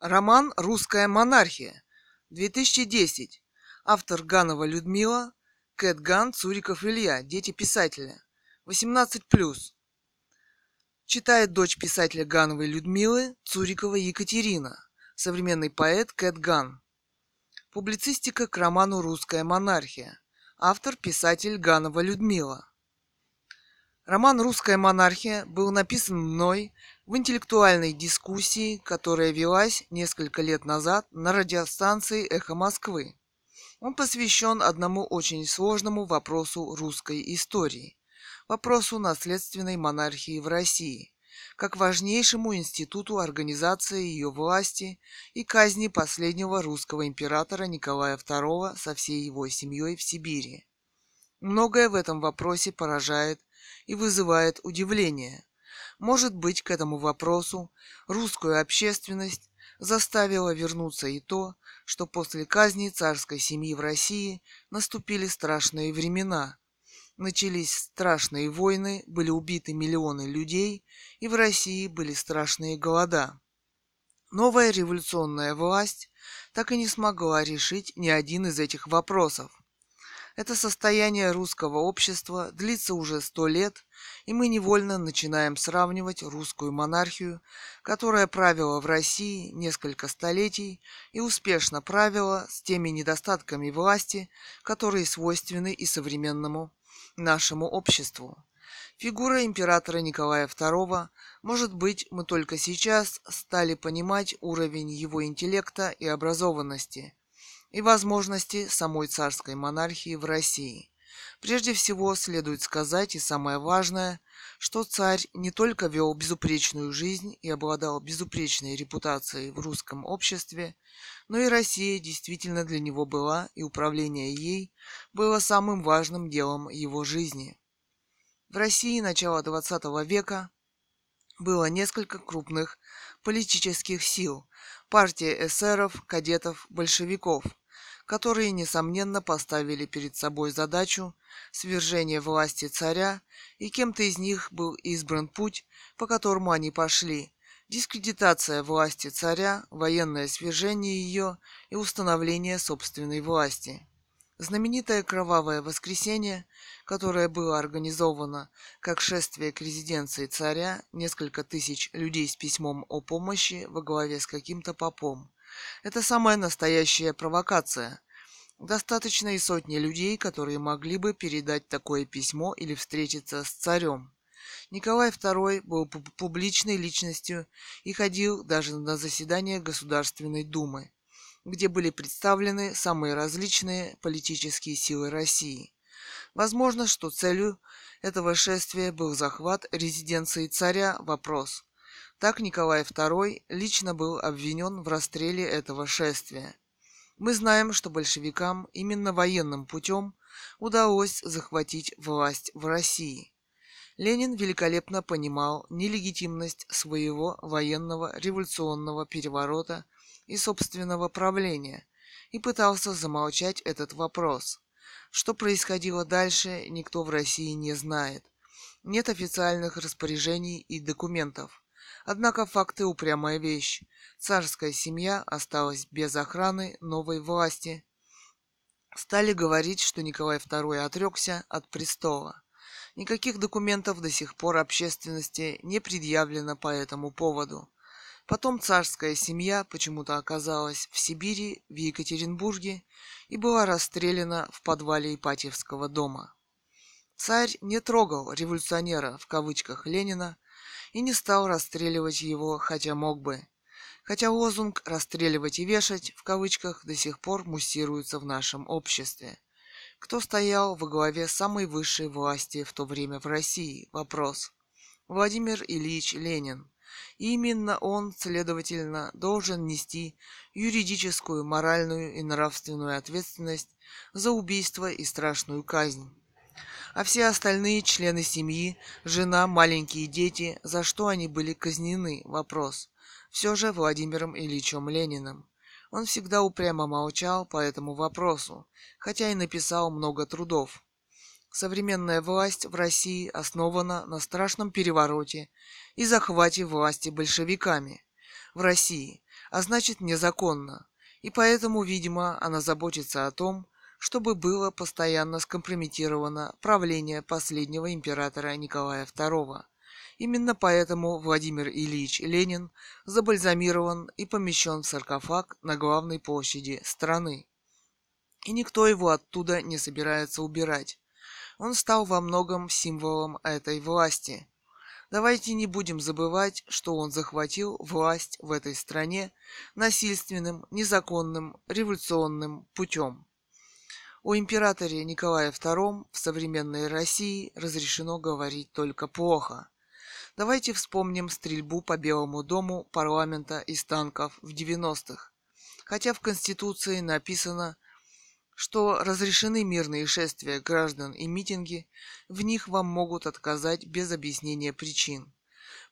Роман «Русская монархия», 2010. Автор Ганова Людмила, Кэт Ган, Цуриков Илья, дети писателя. 18+. Читает дочь писателя Гановой Людмилы, Цурикова Екатерина, современный поэт Кэт Ган. Публицистика к роману «Русская монархия». Автор – писатель Ганова Людмила. Роман «Русская монархия» был написан мной в интеллектуальной дискуссии, которая велась несколько лет назад на радиостанции «Эхо Москвы». Он посвящен одному очень сложному вопросу русской истории – вопросу наследственной монархии в России, как важнейшему институту организации ее власти и казни последнего русского императора Николая II со всей его семьей в Сибири. Многое в этом вопросе поражает и вызывает удивление – может быть, к этому вопросу русскую общественность заставило вернуться и то, что после казни царской семьи в России наступили страшные времена. Начались страшные войны, были убиты миллионы людей, и в России были страшные голода. Новая революционная власть так и не смогла решить ни один из этих вопросов. Это состояние русского общества длится уже сто лет, и мы невольно начинаем сравнивать русскую монархию, которая правила в России несколько столетий и успешно правила с теми недостатками власти, которые свойственны и современному нашему обществу. Фигура императора Николая II, может быть, мы только сейчас стали понимать уровень его интеллекта и образованности – и возможности самой царской монархии в России. Прежде всего, следует сказать, и самое важное, что царь не только вел безупречную жизнь и обладал безупречной репутацией в русском обществе, но и Россия действительно для него была, и управление ей было самым важным делом его жизни. В России начала XX века было несколько крупных политических сил, партия эсеров, кадетов, большевиков, которые, несомненно, поставили перед собой задачу свержения власти царя, и кем-то из них был избран путь, по которому они пошли – дискредитация власти царя, военное свержение ее и установление собственной власти. Знаменитое Кровавое воскресенье, которое было организовано как шествие к резиденции царя, несколько тысяч людей с письмом о помощи во главе с каким-то попом, это самая настоящая провокация. Достаточно и сотни людей, которые могли бы передать такое письмо или встретиться с царем. Николай II был публичной личностью и ходил даже на заседания Государственной Думы, где были представлены самые различные политические силы России. Возможно, что целью этого шествия был захват резиденции царя. Вопрос. Так Николай II лично был обвинен в расстреле этого шествия. Мы знаем, что большевикам именно военным путем удалось захватить власть в России. Ленин великолепно понимал нелегитимность своего военного революционного переворота и собственного правления и пытался замолчать этот вопрос. Что происходило дальше, никто в России не знает. Нет официальных распоряжений и документов. Однако факты упрямая вещь. Царская семья осталась без охраны новой власти. Стали говорить, что Николай II отрекся от престола. Никаких документов до сих пор общественности не предъявлено по этому поводу. Потом царская семья почему-то оказалась в Сибири, в Екатеринбурге и была расстреляна в подвале Ипатьевского дома. Царь не трогал революционера в кавычках Ленина, и не стал расстреливать его, хотя мог бы. Хотя лозунг «расстреливать и вешать» в кавычках до сих пор муссируется в нашем обществе. Кто стоял во главе самой высшей власти в то время в России? Вопрос. Владимир Ильич Ленин. И именно он, следовательно, должен нести юридическую, моральную и нравственную ответственность за убийство и страшную казнь а все остальные члены семьи, жена, маленькие дети, за что они были казнены? Вопрос. Все же Владимиром Ильичем Лениным. Он всегда упрямо молчал по этому вопросу, хотя и написал много трудов. Современная власть в России основана на страшном перевороте и захвате власти большевиками. В России а значит незаконно. И поэтому, видимо, она заботится о том, чтобы было постоянно скомпрометировано правление последнего императора Николая II. Именно поэтому Владимир Ильич Ленин забальзамирован и помещен в саркофаг на главной площади страны. И никто его оттуда не собирается убирать. Он стал во многом символом этой власти. Давайте не будем забывать, что он захватил власть в этой стране насильственным, незаконным, революционным путем. О императоре Николае II в современной России разрешено говорить только плохо. Давайте вспомним стрельбу по Белому дому парламента из танков в 90-х. Хотя в Конституции написано, что разрешены мирные шествия граждан и митинги, в них вам могут отказать без объяснения причин.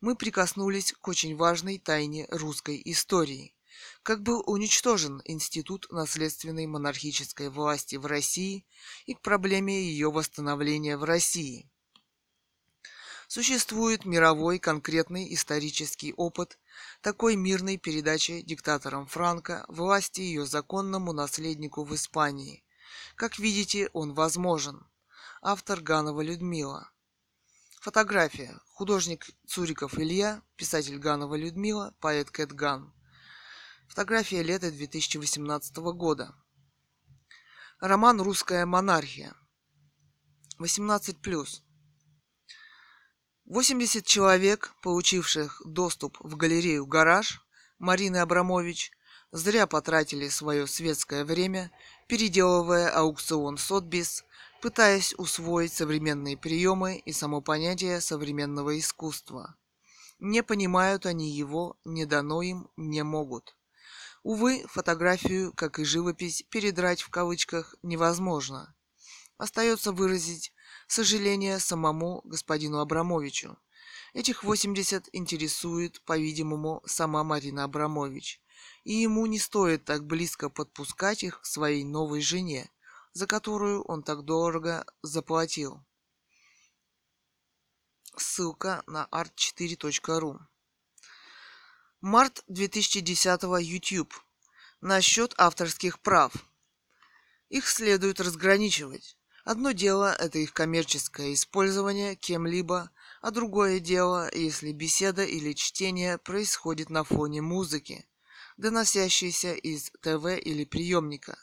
Мы прикоснулись к очень важной тайне русской истории как был уничтожен институт наследственной монархической власти в России и к проблеме ее восстановления в России. Существует мировой конкретный исторический опыт такой мирной передачи диктатором Франко власти ее законному наследнику в Испании. Как видите, он возможен. Автор Ганова Людмила. Фотография. Художник Цуриков Илья, писатель Ганова Людмила, поэт Кэт Ган. Фотография лета 2018 года. Роман «Русская монархия». 18+. 80 человек, получивших доступ в галерею «Гараж» Марины Абрамович, зря потратили свое светское время, переделывая аукцион Сотбис, пытаясь усвоить современные приемы и само понятие современного искусства. Не понимают они его, не дано им, не могут. Увы, фотографию, как и живопись, передрать в кавычках невозможно. Остается выразить сожаление самому господину Абрамовичу. Этих 80 интересует, по-видимому, сама Марина Абрамович. И ему не стоит так близко подпускать их к своей новой жене, за которую он так дорого заплатил. Ссылка на art4.ru Март 2010 YouTube. Насчет авторских прав. Их следует разграничивать. Одно дело – это их коммерческое использование кем-либо, а другое дело, если беседа или чтение происходит на фоне музыки, доносящейся из ТВ или приемника.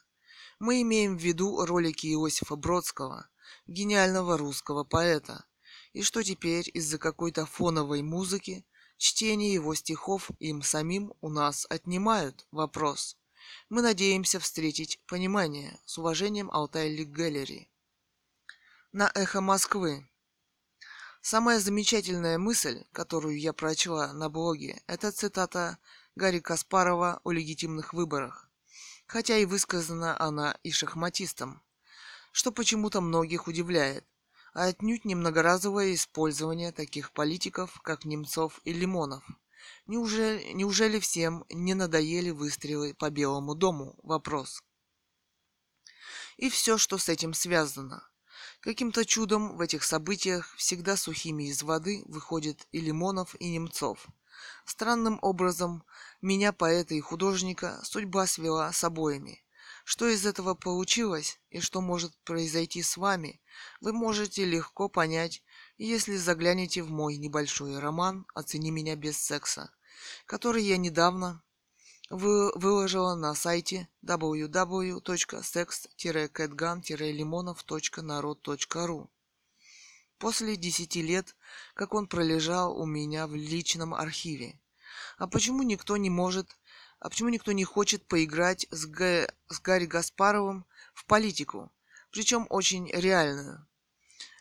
Мы имеем в виду ролики Иосифа Бродского, гениального русского поэта. И что теперь из-за какой-то фоновой музыки Чтение его стихов им самим у нас отнимают вопрос. Мы надеемся встретить понимание. С уважением, Алтай Лик Галлери. На эхо Москвы. Самая замечательная мысль, которую я прочла на блоге, это цитата Гарри Каспарова о легитимных выборах. Хотя и высказана она и шахматистом, что почему-то многих удивляет а отнюдь не многоразовое использование таких политиков, как Немцов и Лимонов. Неужели, неужели всем не надоели выстрелы по Белому дому? Вопрос. И все, что с этим связано. Каким-то чудом в этих событиях всегда сухими из воды выходят и Лимонов, и Немцов. Странным образом меня, поэта и художника, судьба свела с обоими. Что из этого получилось и что может произойти с вами, вы можете легко понять, если заглянете в мой небольшой роман «Оцени меня без секса», который я недавно вы выложила на сайте www.sex-catgun-limonov.народ.ру. После десяти лет, как он пролежал у меня в личном архиве. А почему никто не может а почему никто не хочет поиграть с, Г... с Гарри Гаспаровым в политику, причем очень реальную?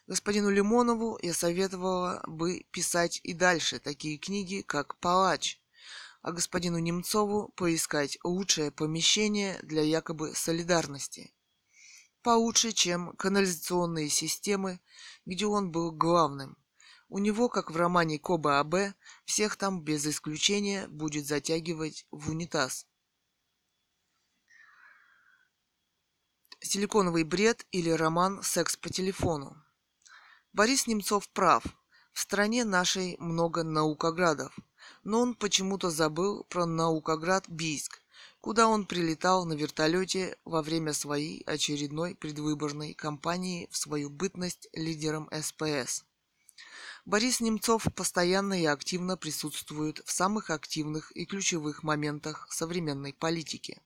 Господину Лимонову я советовала бы писать и дальше такие книги, как «Палач», а господину Немцову поискать лучшее помещение для якобы солидарности. Получше, чем канализационные системы, где он был главным. У него, как в романе Коба А.Б., всех там без исключения будет затягивать в унитаз. Силиконовый бред или роман «Секс по телефону». Борис Немцов прав. В стране нашей много наукоградов. но он почему-то забыл про Наукоград Бийск, куда он прилетал на вертолете во время своей очередной предвыборной кампании в свою бытность лидером СПС. Борис Немцов постоянно и активно присутствует в самых активных и ключевых моментах современной политики.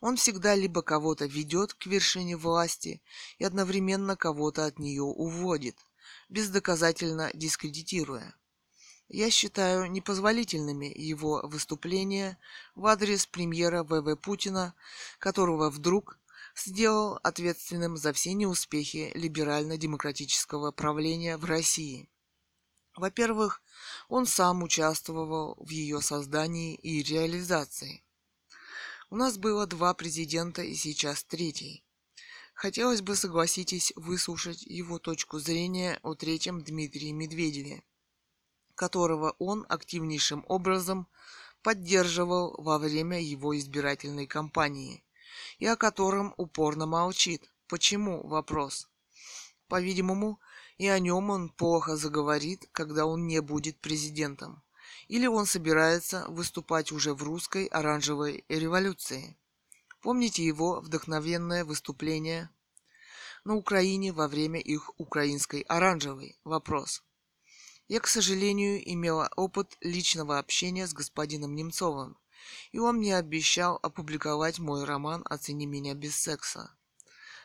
Он всегда либо кого-то ведет к вершине власти и одновременно кого-то от нее уводит, бездоказательно дискредитируя. Я считаю непозволительными его выступления в адрес премьера ВВ Путина, которого вдруг сделал ответственным за все неуспехи либерально-демократического правления в России. Во-первых, он сам участвовал в ее создании и реализации. У нас было два президента и сейчас третий. Хотелось бы, согласитесь, выслушать его точку зрения о третьем Дмитрии Медведеве, которого он активнейшим образом поддерживал во время его избирательной кампании, и о котором упорно молчит. Почему? Вопрос. По-видимому, и о нем он плохо заговорит, когда он не будет президентом. Или он собирается выступать уже в русской оранжевой революции. Помните его вдохновенное выступление на Украине во время их украинской оранжевой? Вопрос. Я, к сожалению, имела опыт личного общения с господином Немцовым, и он мне обещал опубликовать мой роман «Оцени меня без секса».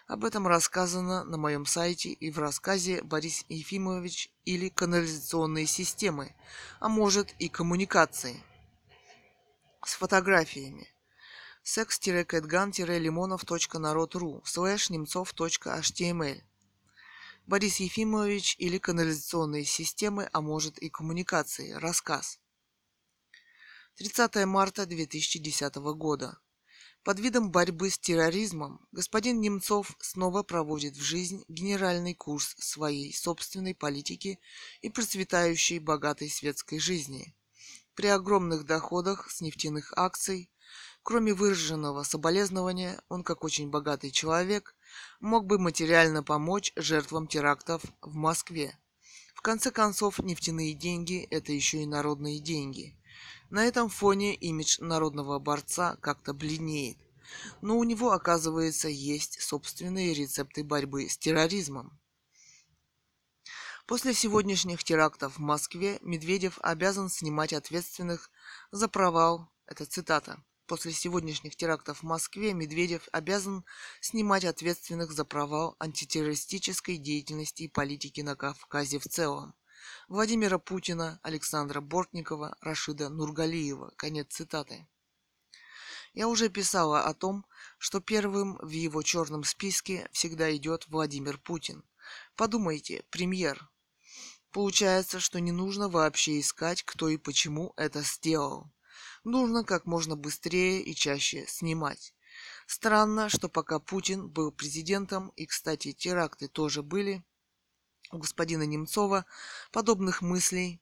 Об этом рассказано на моем сайте и в рассказе Борис Ефимович или канализационные системы, а может и коммуникации. С фотографиями sex-catgun-limonov.народ.ру слэш немцов.html Борис Ефимович или канализационные системы, а может и коммуникации. Рассказ. 30 марта 2010 года. Под видом борьбы с терроризмом господин Немцов снова проводит в жизнь генеральный курс своей собственной политики и процветающей богатой светской жизни. При огромных доходах с нефтяных акций, Кроме выраженного соболезнования, он, как очень богатый человек, мог бы материально помочь жертвам терактов в Москве. В конце концов, нефтяные деньги – это еще и народные деньги. На этом фоне имидж народного борца как-то бледнеет. Но у него, оказывается, есть собственные рецепты борьбы с терроризмом. После сегодняшних терактов в Москве Медведев обязан снимать ответственных за провал, это цитата, После сегодняшних терактов в Москве Медведев обязан снимать ответственных за провал антитеррористической деятельности и политики на Кавказе в целом. Владимира Путина, Александра Бортникова, Рашида Нургалиева. Конец цитаты. Я уже писала о том, что первым в его черном списке всегда идет Владимир Путин. Подумайте, премьер. Получается, что не нужно вообще искать, кто и почему это сделал нужно как можно быстрее и чаще снимать. Странно, что пока Путин был президентом, и, кстати, теракты тоже были, у господина Немцова подобных мыслей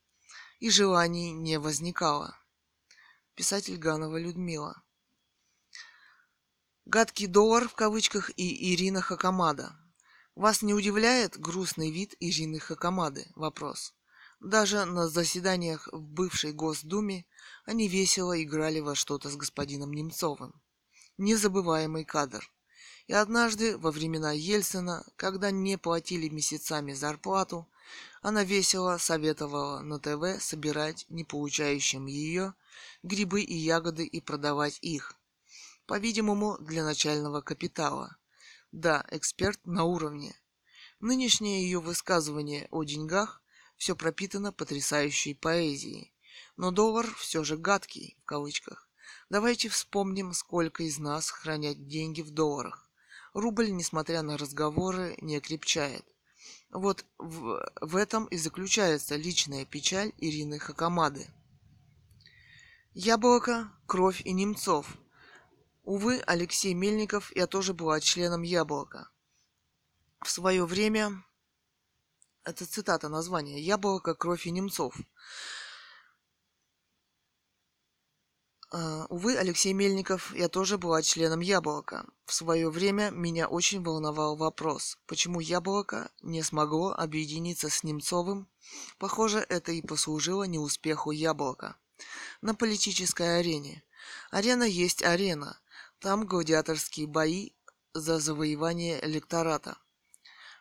и желаний не возникало. Писатель Ганова Людмила. Гадкий доллар в кавычках и Ирина Хакамада. Вас не удивляет грустный вид Ирины Хакамады? Вопрос. Даже на заседаниях в бывшей Госдуме они весело играли во что-то с господином Немцовым. Незабываемый кадр. И однажды, во времена Ельцина, когда не платили месяцами зарплату, она весело советовала на ТВ собирать не получающим ее грибы и ягоды и продавать их. По-видимому, для начального капитала. Да, эксперт на уровне. Нынешнее ее высказывание о деньгах все пропитано потрясающей поэзией. Но доллар все же гадкий, в кавычках. Давайте вспомним, сколько из нас хранят деньги в долларах. Рубль, несмотря на разговоры, не крепчает. Вот в, в этом и заключается личная печаль Ирины Хакамады. Яблоко, кровь и Немцов. Увы, Алексей Мельников, я тоже была членом Яблока. В свое время это цитата названия. «Яблоко, кровь и немцов». А, увы, Алексей Мельников, я тоже была членом Яблока. В свое время меня очень волновал вопрос, почему Яблоко не смогло объединиться с Немцовым. Похоже, это и послужило неуспеху Яблока. На политической арене. Арена есть арена. Там гладиаторские бои за завоевание электората.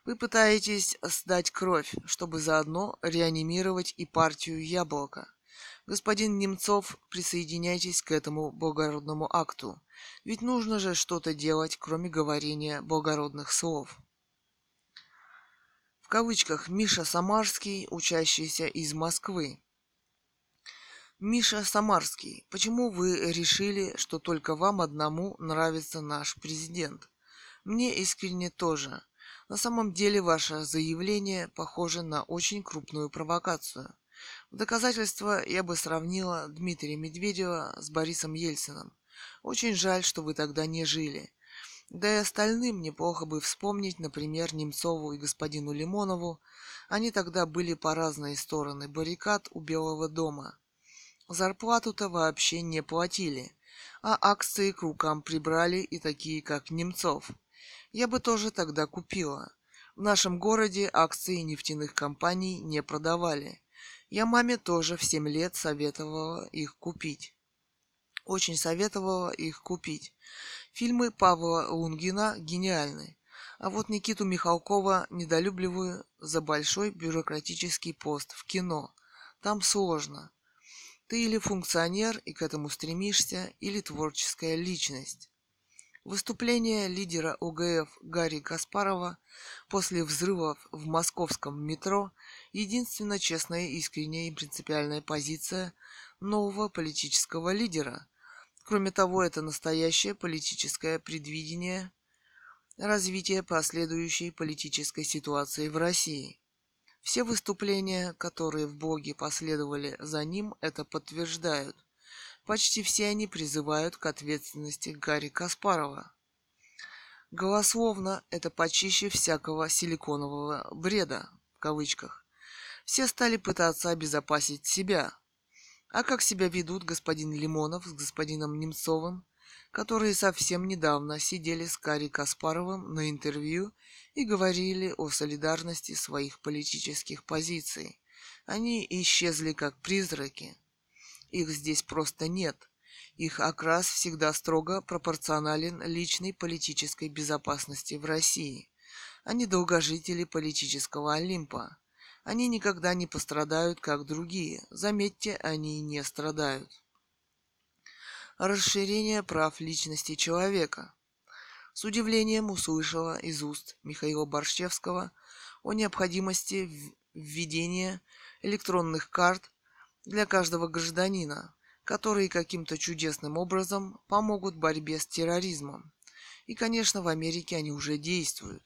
Вы пытаетесь сдать кровь, чтобы заодно реанимировать и партию Яблоко. Господин Немцов, присоединяйтесь к этому благородному акту. Ведь нужно же что-то делать, кроме говорения благородных слов. В кавычках Миша Самарский, учащийся из Москвы. Миша Самарский, почему вы решили, что только вам одному нравится наш президент? Мне искренне тоже. На самом деле ваше заявление похоже на очень крупную провокацию. В доказательство я бы сравнила Дмитрия Медведева с Борисом Ельциным. Очень жаль, что вы тогда не жили. Да и остальным неплохо бы вспомнить, например, Немцову и господину Лимонову. Они тогда были по разные стороны баррикад у Белого дома. Зарплату-то вообще не платили, а акции к рукам прибрали и такие, как Немцов. Я бы тоже тогда купила. В нашем городе акции нефтяных компаний не продавали. Я маме тоже в 7 лет советовала их купить. Очень советовала их купить. Фильмы Павла Лунгина гениальны. А вот Никиту Михалкова недолюбливаю за большой бюрократический пост в кино. Там сложно. Ты или функционер и к этому стремишься, или творческая личность. Выступление лидера ОГФ Гарри Каспарова после взрывов в московском метро – единственная честная, искренняя и принципиальная позиция нового политического лидера. Кроме того, это настоящее политическое предвидение развития последующей политической ситуации в России. Все выступления, которые в Боге последовали за ним, это подтверждают – Почти все они призывают к ответственности Гарри Каспарова. Голословно это почище всякого силиконового бреда, в кавычках. Все стали пытаться обезопасить себя. А как себя ведут господин Лимонов с господином Немцовым, которые совсем недавно сидели с Кари Каспаровым на интервью и говорили о солидарности своих политических позиций. Они исчезли как призраки. Их здесь просто нет. Их окрас всегда строго пропорционален личной политической безопасности в России. Они долгожители политического Олимпа. Они никогда не пострадают, как другие. Заметьте, они не страдают. Расширение прав личности человека. С удивлением услышала из уст Михаила Борщевского о необходимости введения электронных карт для каждого гражданина, которые каким-то чудесным образом помогут борьбе с терроризмом. И, конечно, в Америке они уже действуют.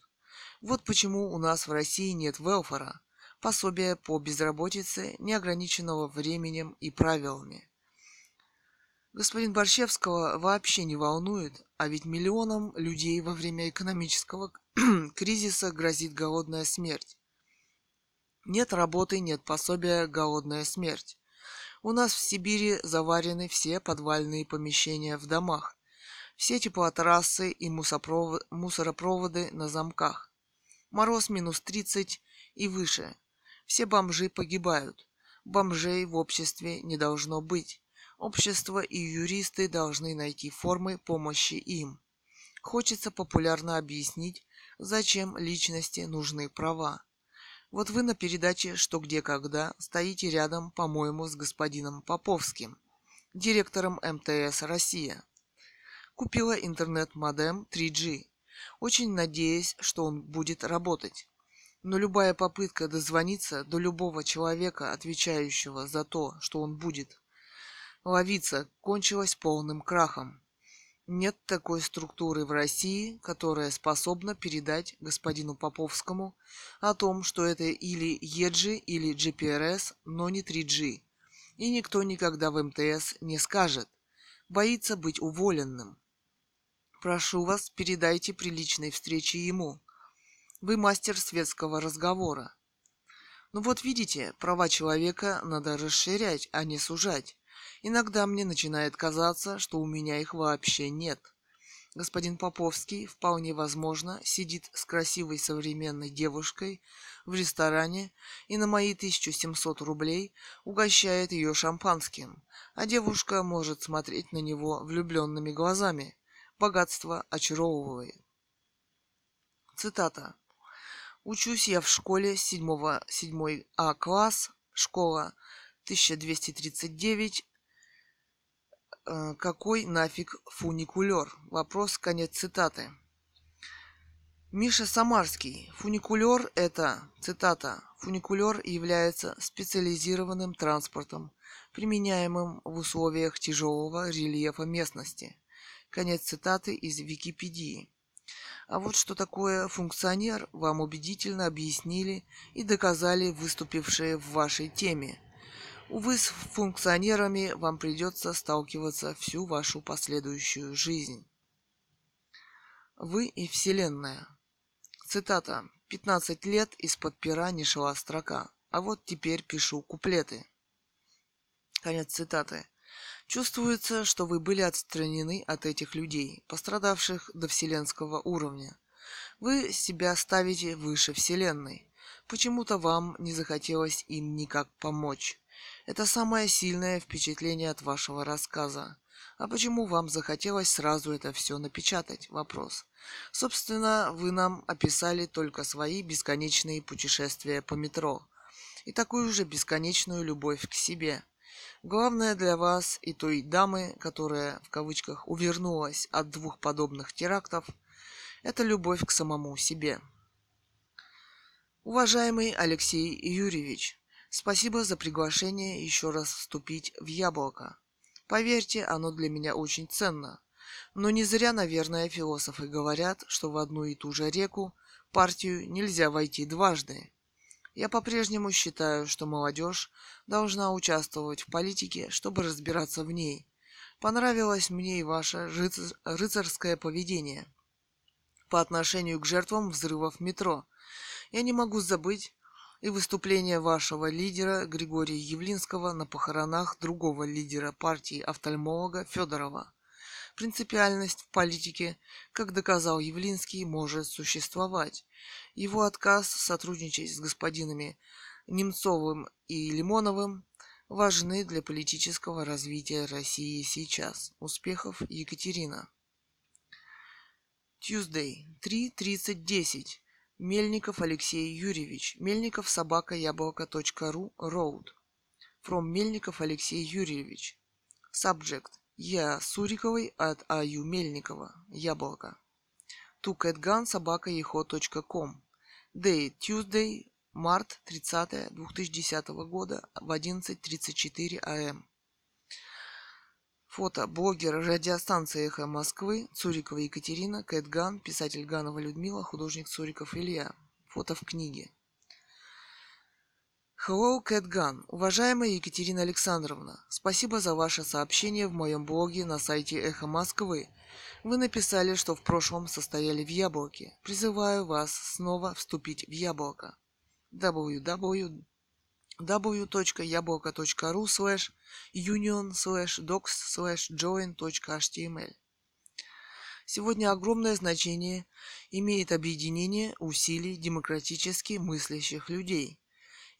Вот почему у нас в России нет велфора, пособия по безработице, неограниченного временем и правилами. Господин Борщевского вообще не волнует, а ведь миллионам людей во время экономического кризиса грозит голодная смерть. Нет работы, нет пособия, голодная смерть. У нас в Сибири заварены все подвальные помещения в домах, все теплотрассы и мусоропроводы на замках. Мороз минус 30 и выше. Все бомжи погибают. Бомжей в обществе не должно быть. Общество и юристы должны найти формы помощи им. Хочется популярно объяснить, зачем личности нужны права. Вот вы на передаче «Что, где, когда» стоите рядом, по-моему, с господином Поповским, директором МТС «Россия». Купила интернет-модем 3G, очень надеясь, что он будет работать. Но любая попытка дозвониться до любого человека, отвечающего за то, что он будет ловиться, кончилась полным крахом. Нет такой структуры в России, которая способна передать господину Поповскому о том, что это или EG, или GPRS, но не 3G. И никто никогда в МТС не скажет. Боится быть уволенным. Прошу вас, передайте приличной встречи ему. Вы мастер светского разговора. Ну вот видите, права человека надо расширять, а не сужать. Иногда мне начинает казаться, что у меня их вообще нет. Господин Поповский, вполне возможно, сидит с красивой современной девушкой в ресторане и на мои 1700 рублей угощает ее шампанским, а девушка может смотреть на него влюбленными глазами. Богатство очаровывает. Цитата. Учусь я в школе 7, 7 А класс, школа 1239 Э, какой нафиг фуникулер? Вопрос, конец цитаты. Миша Самарский. Фуникулер – это, цитата, фуникулер является специализированным транспортом, применяемым в условиях тяжелого рельефа местности. Конец цитаты из Википедии. А вот что такое функционер, вам убедительно объяснили и доказали выступившие в вашей теме – Увы, с функционерами вам придется сталкиваться всю вашу последующую жизнь. Вы и Вселенная. Цитата. «15 лет из-под пера не шла строка, а вот теперь пишу куплеты». Конец цитаты. Чувствуется, что вы были отстранены от этих людей, пострадавших до вселенского уровня. Вы себя ставите выше Вселенной. Почему-то вам не захотелось им никак помочь. Это самое сильное впечатление от вашего рассказа. А почему вам захотелось сразу это все напечатать? Вопрос. Собственно, вы нам описали только свои бесконечные путешествия по метро и такую же бесконечную любовь к себе. Главное для вас и той дамы, которая, в кавычках, увернулась от двух подобных терактов, это любовь к самому себе. Уважаемый Алексей Юрьевич, Спасибо за приглашение еще раз вступить в яблоко. Поверьте, оно для меня очень ценно. Но не зря, наверное, философы говорят, что в одну и ту же реку, партию, нельзя войти дважды. Я по-прежнему считаю, что молодежь должна участвовать в политике, чтобы разбираться в ней. Понравилось мне и ваше рыц... рыцарское поведение по отношению к жертвам взрывов метро. Я не могу забыть, и выступление вашего лидера Григория Явлинского на похоронах другого лидера партии офтальмолога Федорова. Принципиальность в политике, как доказал Явлинский, может существовать. Его отказ сотрудничать с господинами Немцовым и Лимоновым важны для политического развития России сейчас. Успехов, Екатерина. Tuesday, 3.30.10. Мельников Алексей Юрьевич. Мельников собака яблоко.ру Road. From Мельников Алексей Юрьевич. Subject. Я Суриковой от Аю Мельникова. Яблоко. Тукэтган собака ехо.ком. Day. Tuesday. Март 30 2010 года в 11.34 ам. Фото. Блогер радиостанции «Эхо Москвы», Цурикова Екатерина, Кэт Ган, писатель Ганова Людмила, художник Цуриков Илья. Фото в книге. Hello, Кэт Ган. Уважаемая Екатерина Александровна, спасибо за ваше сообщение в моем блоге на сайте Эхо Москвы. Вы написали, что в прошлом состояли в Яблоке. Призываю вас снова вступить в Яблоко. www w.яблоко.ру slash union slash docs slash join.html Сегодня огромное значение имеет объединение усилий демократически мыслящих людей.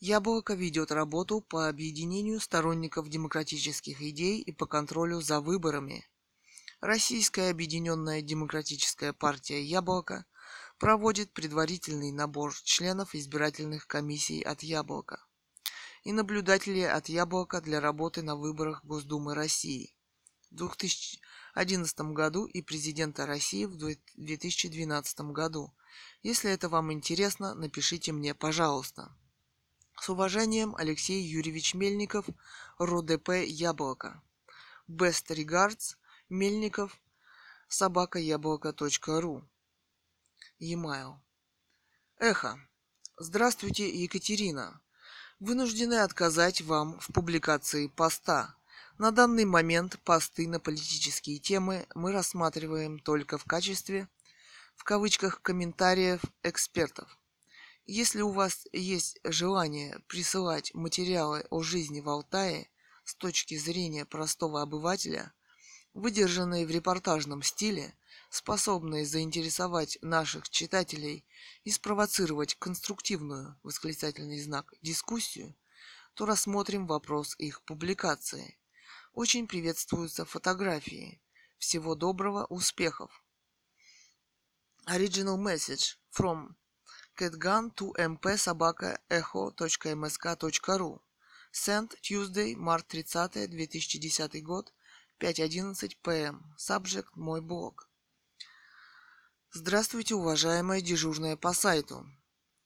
Яблоко ведет работу по объединению сторонников демократических идей и по контролю за выборами. Российская объединенная демократическая партия «Яблоко» проводит предварительный набор членов избирательных комиссий от «Яблока» и наблюдателей от Яблока для работы на выборах Госдумы России в 2011 году и президента России в 2012 году. Если это вам интересно, напишите мне, пожалуйста. С уважением, Алексей Юрьевич Мельников, РОДП Яблоко. Best regards, Мельников, собакаяблоко.ру. E-mail. Эхо. Здравствуйте, Екатерина вынуждены отказать вам в публикации поста. На данный момент посты на политические темы мы рассматриваем только в качестве, в кавычках, комментариев экспертов. Если у вас есть желание присылать материалы о жизни в Алтае, с точки зрения простого обывателя, выдержанные в репортажном стиле, способные заинтересовать наших читателей и спровоцировать конструктивную восклицательный знак дискуссию, то рассмотрим вопрос их публикации. Очень приветствуются фотографии. Всего доброго, успехов! Original message from catgun to mp.echo.msk.ru Sent Tuesday, март 30, 2010 год, 5.11 pm. Subject – мой блог. Здравствуйте, уважаемая дежурная по сайту.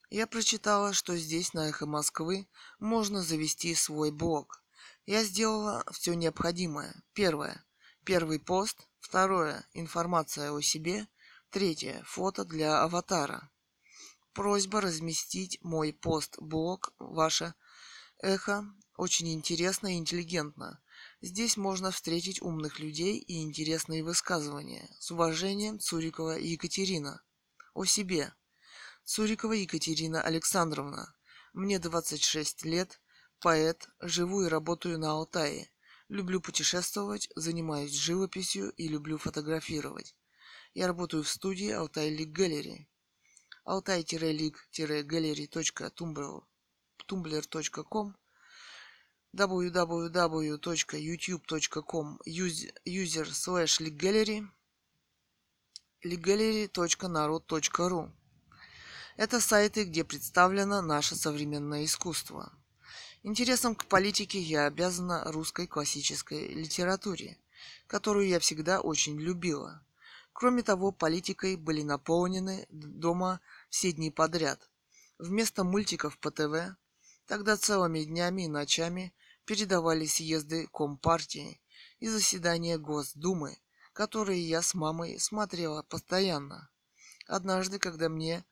Я прочитала, что здесь, на Эхо Москвы, можно завести свой блог. Я сделала все необходимое. Первое. Первый пост. Второе. Информация о себе. Третье. Фото для аватара. Просьба разместить мой пост-блог «Ваше эхо» очень интересно и интеллигентно. Здесь можно встретить умных людей и интересные высказывания. С уважением, Цурикова Екатерина. О себе. Цурикова Екатерина Александровна. Мне 26 лет, поэт, живу и работаю на Алтае. Люблю путешествовать, занимаюсь живописью и люблю фотографировать. Я работаю в студии Altai League Gallery. altai-league-gallery.tumblr.com www.youtube.com user slash legallery legallery.народ.ру Это сайты, где представлено наше современное искусство. Интересом к политике я обязана русской классической литературе, которую я всегда очень любила. Кроме того, политикой были наполнены дома все дни подряд. Вместо мультиков по ТВ тогда целыми днями и ночами передавали съезды Компартии и заседания Госдумы, которые я с мамой смотрела постоянно. Однажды, когда мне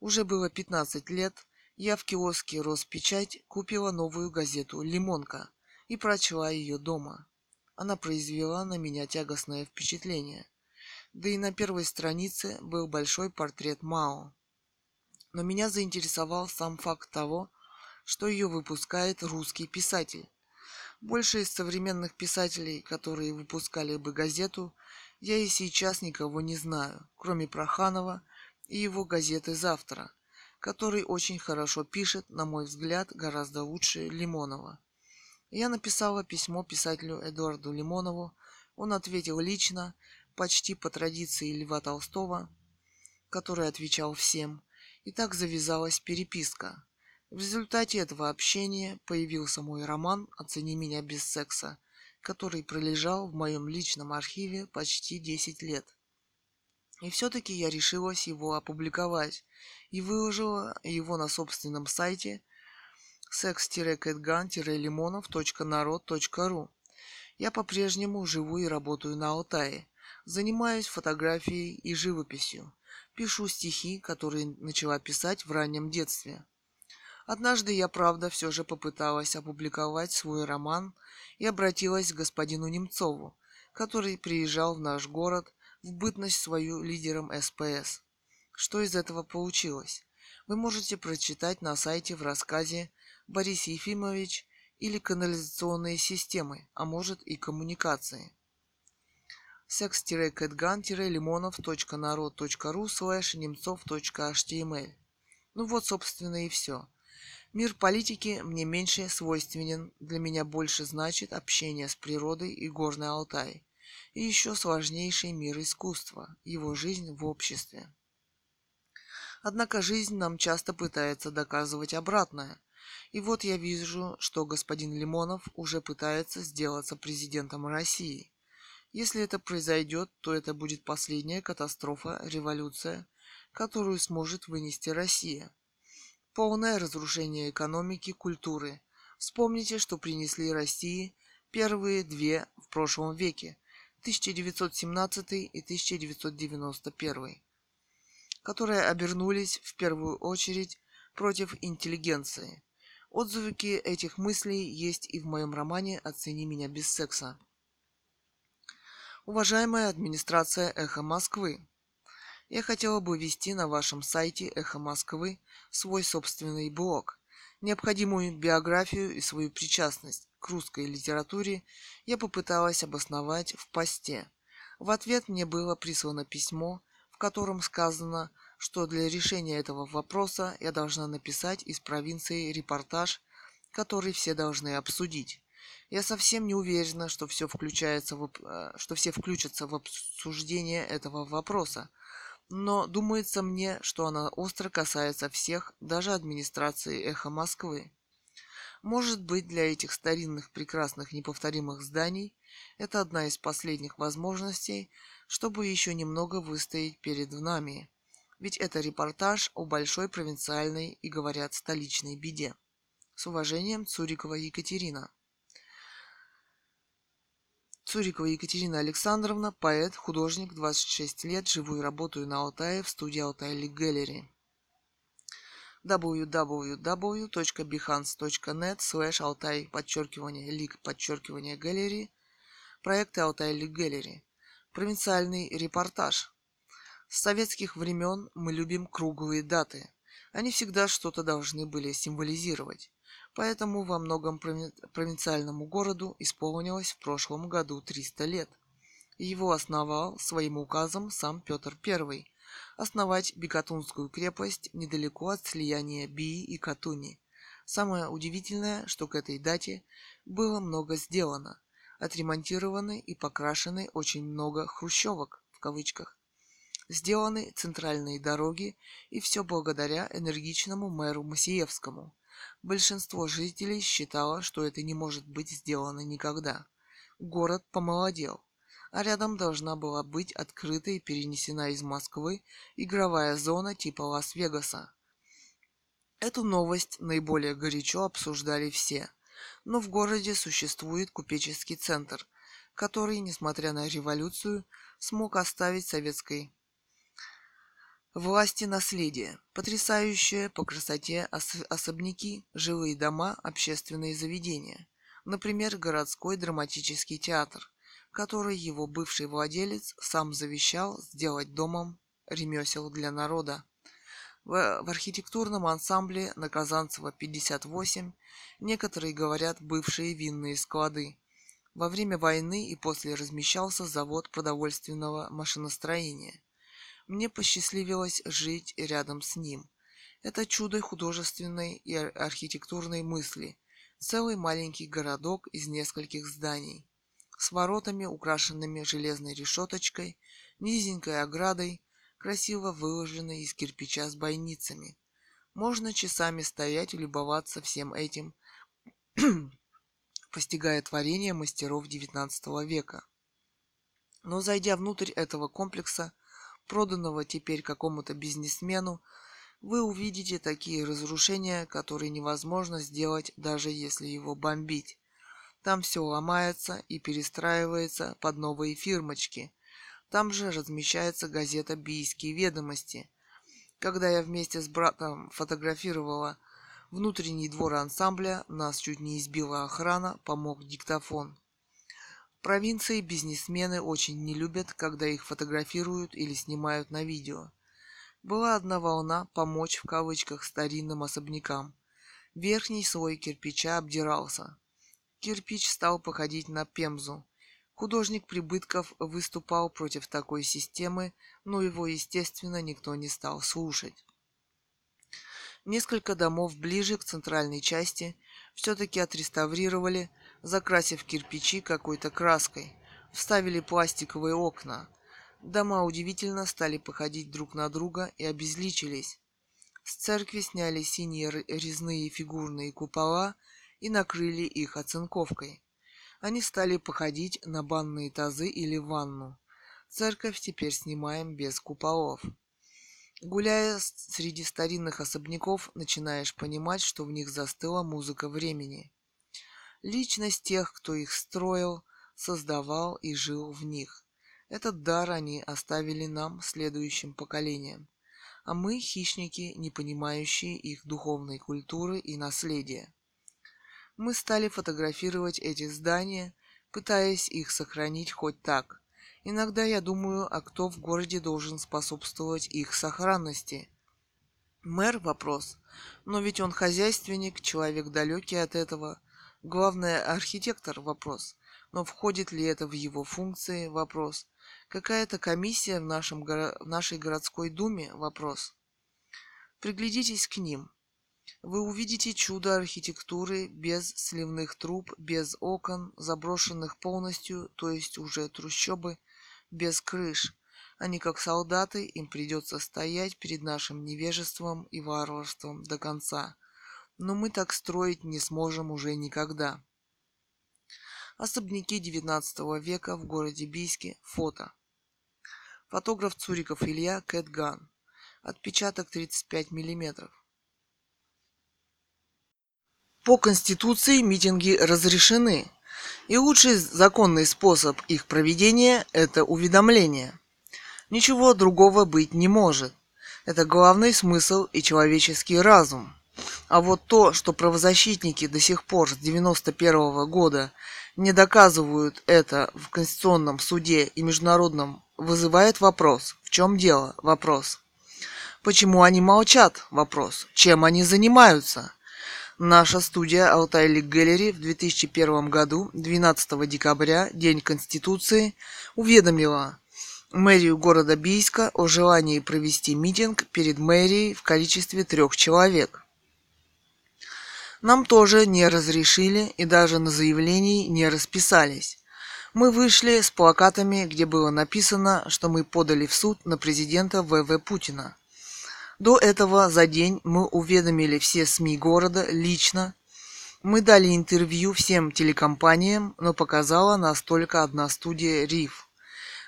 уже было 15 лет, я в киоске «Роспечать» купила новую газету «Лимонка» и прочла ее дома. Она произвела на меня тягостное впечатление – да и на первой странице был большой портрет Мао. Но меня заинтересовал сам факт того, что ее выпускает русский писатель. Больше из современных писателей, которые выпускали бы газету, я и сейчас никого не знаю, кроме Проханова и его газеты «Завтра», который очень хорошо пишет, на мой взгляд, гораздо лучше Лимонова. Я написала письмо писателю Эдуарду Лимонову, он ответил лично, почти по традиции Льва Толстого, который отвечал всем, и так завязалась переписка. В результате этого общения появился мой роман «Оцени меня без секса», который пролежал в моем личном архиве почти 10 лет. И все-таки я решилась его опубликовать и выложила его на собственном сайте sex-catgun-limonov.народ.ру. Я по-прежнему живу и работаю на Алтае, Занимаюсь фотографией и живописью. Пишу стихи, которые начала писать в раннем детстве. Однажды я, правда, все же попыталась опубликовать свой роман и обратилась к господину Немцову, который приезжал в наш город в бытность свою лидером СПС. Что из этого получилось? Вы можете прочитать на сайте в рассказе «Борис Ефимович» или «Канализационные системы», а может и «Коммуникации» sex-catgun-limonov.narod.ru слэш немцов.html. Ну вот, собственно, и все. Мир политики мне меньше свойственен, для меня больше значит общение с природой и горный Алтай. И еще сложнейший мир искусства, его жизнь в обществе. Однако жизнь нам часто пытается доказывать обратное. И вот я вижу, что господин Лимонов уже пытается сделаться президентом России – если это произойдет, то это будет последняя катастрофа, революция, которую сможет вынести Россия. Полное разрушение экономики, культуры. Вспомните, что принесли России первые две в прошлом веке, 1917 и 1991, которые обернулись в первую очередь против интеллигенции. Отзывы этих мыслей есть и в моем романе «Оцени меня без секса». Уважаемая администрация Эхо Москвы, я хотела бы вести на вашем сайте Эхо Москвы свой собственный блог. Необходимую биографию и свою причастность к русской литературе я попыталась обосновать в посте. В ответ мне было прислано письмо, в котором сказано, что для решения этого вопроса я должна написать из провинции репортаж, который все должны обсудить. Я совсем не уверена, что все включается в, э, что все включатся в обсуждение этого вопроса, но думается мне, что она остро касается всех, даже администрации «Эхо Москвы». Может быть, для этих старинных, прекрасных, неповторимых зданий это одна из последних возможностей, чтобы еще немного выстоять перед нами – ведь это репортаж о большой провинциальной и, говорят, столичной беде. С уважением, Цурикова Екатерина. Цурикова Екатерина Александровна, поэт, художник, 26 лет, живу и работаю на Алтае в студии Алтай Лик Gallery www.behance.net slash altai подчеркивание лик подчеркивание галереи проекты Алтай Лик Gallery провинциальный репортаж с советских времен мы любим круглые даты. Они всегда что-то должны были символизировать. Поэтому во многом провинциальному городу исполнилось в прошлом году 300 лет. Его основал своим указом сам Петр I основать Бекатунскую крепость недалеко от слияния Бии и Катуни. Самое удивительное, что к этой дате было много сделано. Отремонтированы и покрашены очень много хрущевок, в кавычках, Сделаны центральные дороги, и все благодаря энергичному мэру Масиевскому. Большинство жителей считало, что это не может быть сделано никогда. Город помолодел, а рядом должна была быть открыта и перенесена из Москвы игровая зона типа Лас-Вегаса. Эту новость наиболее горячо обсуждали все. Но в городе существует купеческий центр, который, несмотря на революцию, смог оставить советской Власти наследие. Потрясающие по красоте ос- особняки, жилые дома, общественные заведения. Например, городской драматический театр, который его бывший владелец сам завещал сделать домом ремесел для народа. В, в архитектурном ансамбле на Казанцево 58 некоторые говорят бывшие винные склады. Во время войны и после размещался завод продовольственного машиностроения – мне посчастливилось жить рядом с ним. Это чудо художественной и архитектурной мысли. Целый маленький городок из нескольких зданий. С воротами, украшенными железной решеточкой, низенькой оградой, красиво выложенной из кирпича с бойницами. Можно часами стоять и любоваться всем этим, постигая творение мастеров XIX века. Но зайдя внутрь этого комплекса, проданного теперь какому-то бизнесмену, вы увидите такие разрушения, которые невозможно сделать, даже если его бомбить. Там все ломается и перестраивается под новые фирмочки. Там же размещается газета «Бийские ведомости». Когда я вместе с братом фотографировала внутренний двор ансамбля, нас чуть не избила охрана, помог диктофон провинции бизнесмены очень не любят, когда их фотографируют или снимают на видео. Была одна волна «помочь» в кавычках старинным особнякам. Верхний слой кирпича обдирался. Кирпич стал походить на пемзу. Художник Прибытков выступал против такой системы, но его, естественно, никто не стал слушать. Несколько домов ближе к центральной части все-таки отреставрировали, закрасив кирпичи какой-то краской. Вставили пластиковые окна. Дома удивительно стали походить друг на друга и обезличились. С церкви сняли синие резные фигурные купола и накрыли их оцинковкой. Они стали походить на банные тазы или ванну. Церковь теперь снимаем без куполов. Гуляя среди старинных особняков, начинаешь понимать, что в них застыла музыка времени личность тех, кто их строил, создавал и жил в них. Этот дар они оставили нам, следующим поколениям. А мы, хищники, не понимающие их духовной культуры и наследия. Мы стали фотографировать эти здания, пытаясь их сохранить хоть так. Иногда я думаю, а кто в городе должен способствовать их сохранности. Мэр – вопрос. Но ведь он хозяйственник, человек далекий от этого. Главное – архитектор – вопрос. Но входит ли это в его функции – вопрос. Какая-то комиссия в, нашем, в нашей городской думе – вопрос. Приглядитесь к ним. Вы увидите чудо архитектуры без сливных труб, без окон, заброшенных полностью, то есть уже трущобы, без крыш – они как солдаты, им придется стоять перед нашим невежеством и варварством до конца. Но мы так строить не сможем уже никогда. Особняки XIX века в городе Бийске. Фото. Фотограф Цуриков Илья Кэтган. Отпечаток 35 мм. По Конституции митинги разрешены, и лучший законный способ их проведения – это уведомление. Ничего другого быть не может. Это главный смысл и человеческий разум. А вот то, что правозащитники до сих пор с 91 -го года не доказывают это в Конституционном суде и международном, вызывает вопрос. В чем дело? Вопрос. Почему они молчат? Вопрос. Чем они занимаются? Наша студия Altai League Gallery в 2001 году, 12 декабря, День Конституции, уведомила, мэрию города Бийска о желании провести митинг перед мэрией в количестве трех человек. Нам тоже не разрешили и даже на заявлении не расписались. Мы вышли с плакатами, где было написано, что мы подали в суд на президента ВВ Путина. До этого за день мы уведомили все СМИ города лично. Мы дали интервью всем телекомпаниям, но показала нас только одна студия РИФ –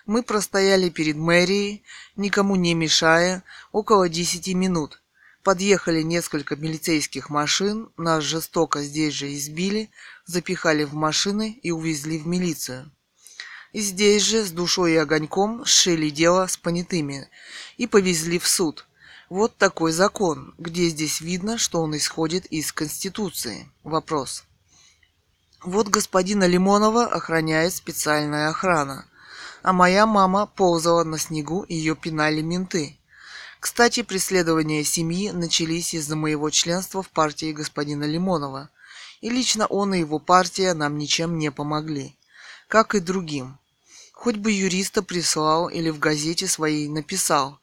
мы простояли перед мэрией, никому не мешая, около десяти минут. Подъехали несколько милицейских машин, нас жестоко здесь же избили, запихали в машины и увезли в милицию. И здесь же с душой и огоньком сшили дело с понятыми и повезли в суд. Вот такой закон, где здесь видно, что он исходит из Конституции. Вопрос. Вот господина Лимонова охраняет специальная охрана а моя мама ползала на снегу, ее пинали менты. Кстати, преследования семьи начались из-за моего членства в партии господина Лимонова, и лично он и его партия нам ничем не помогли, как и другим. Хоть бы юриста прислал или в газете своей написал,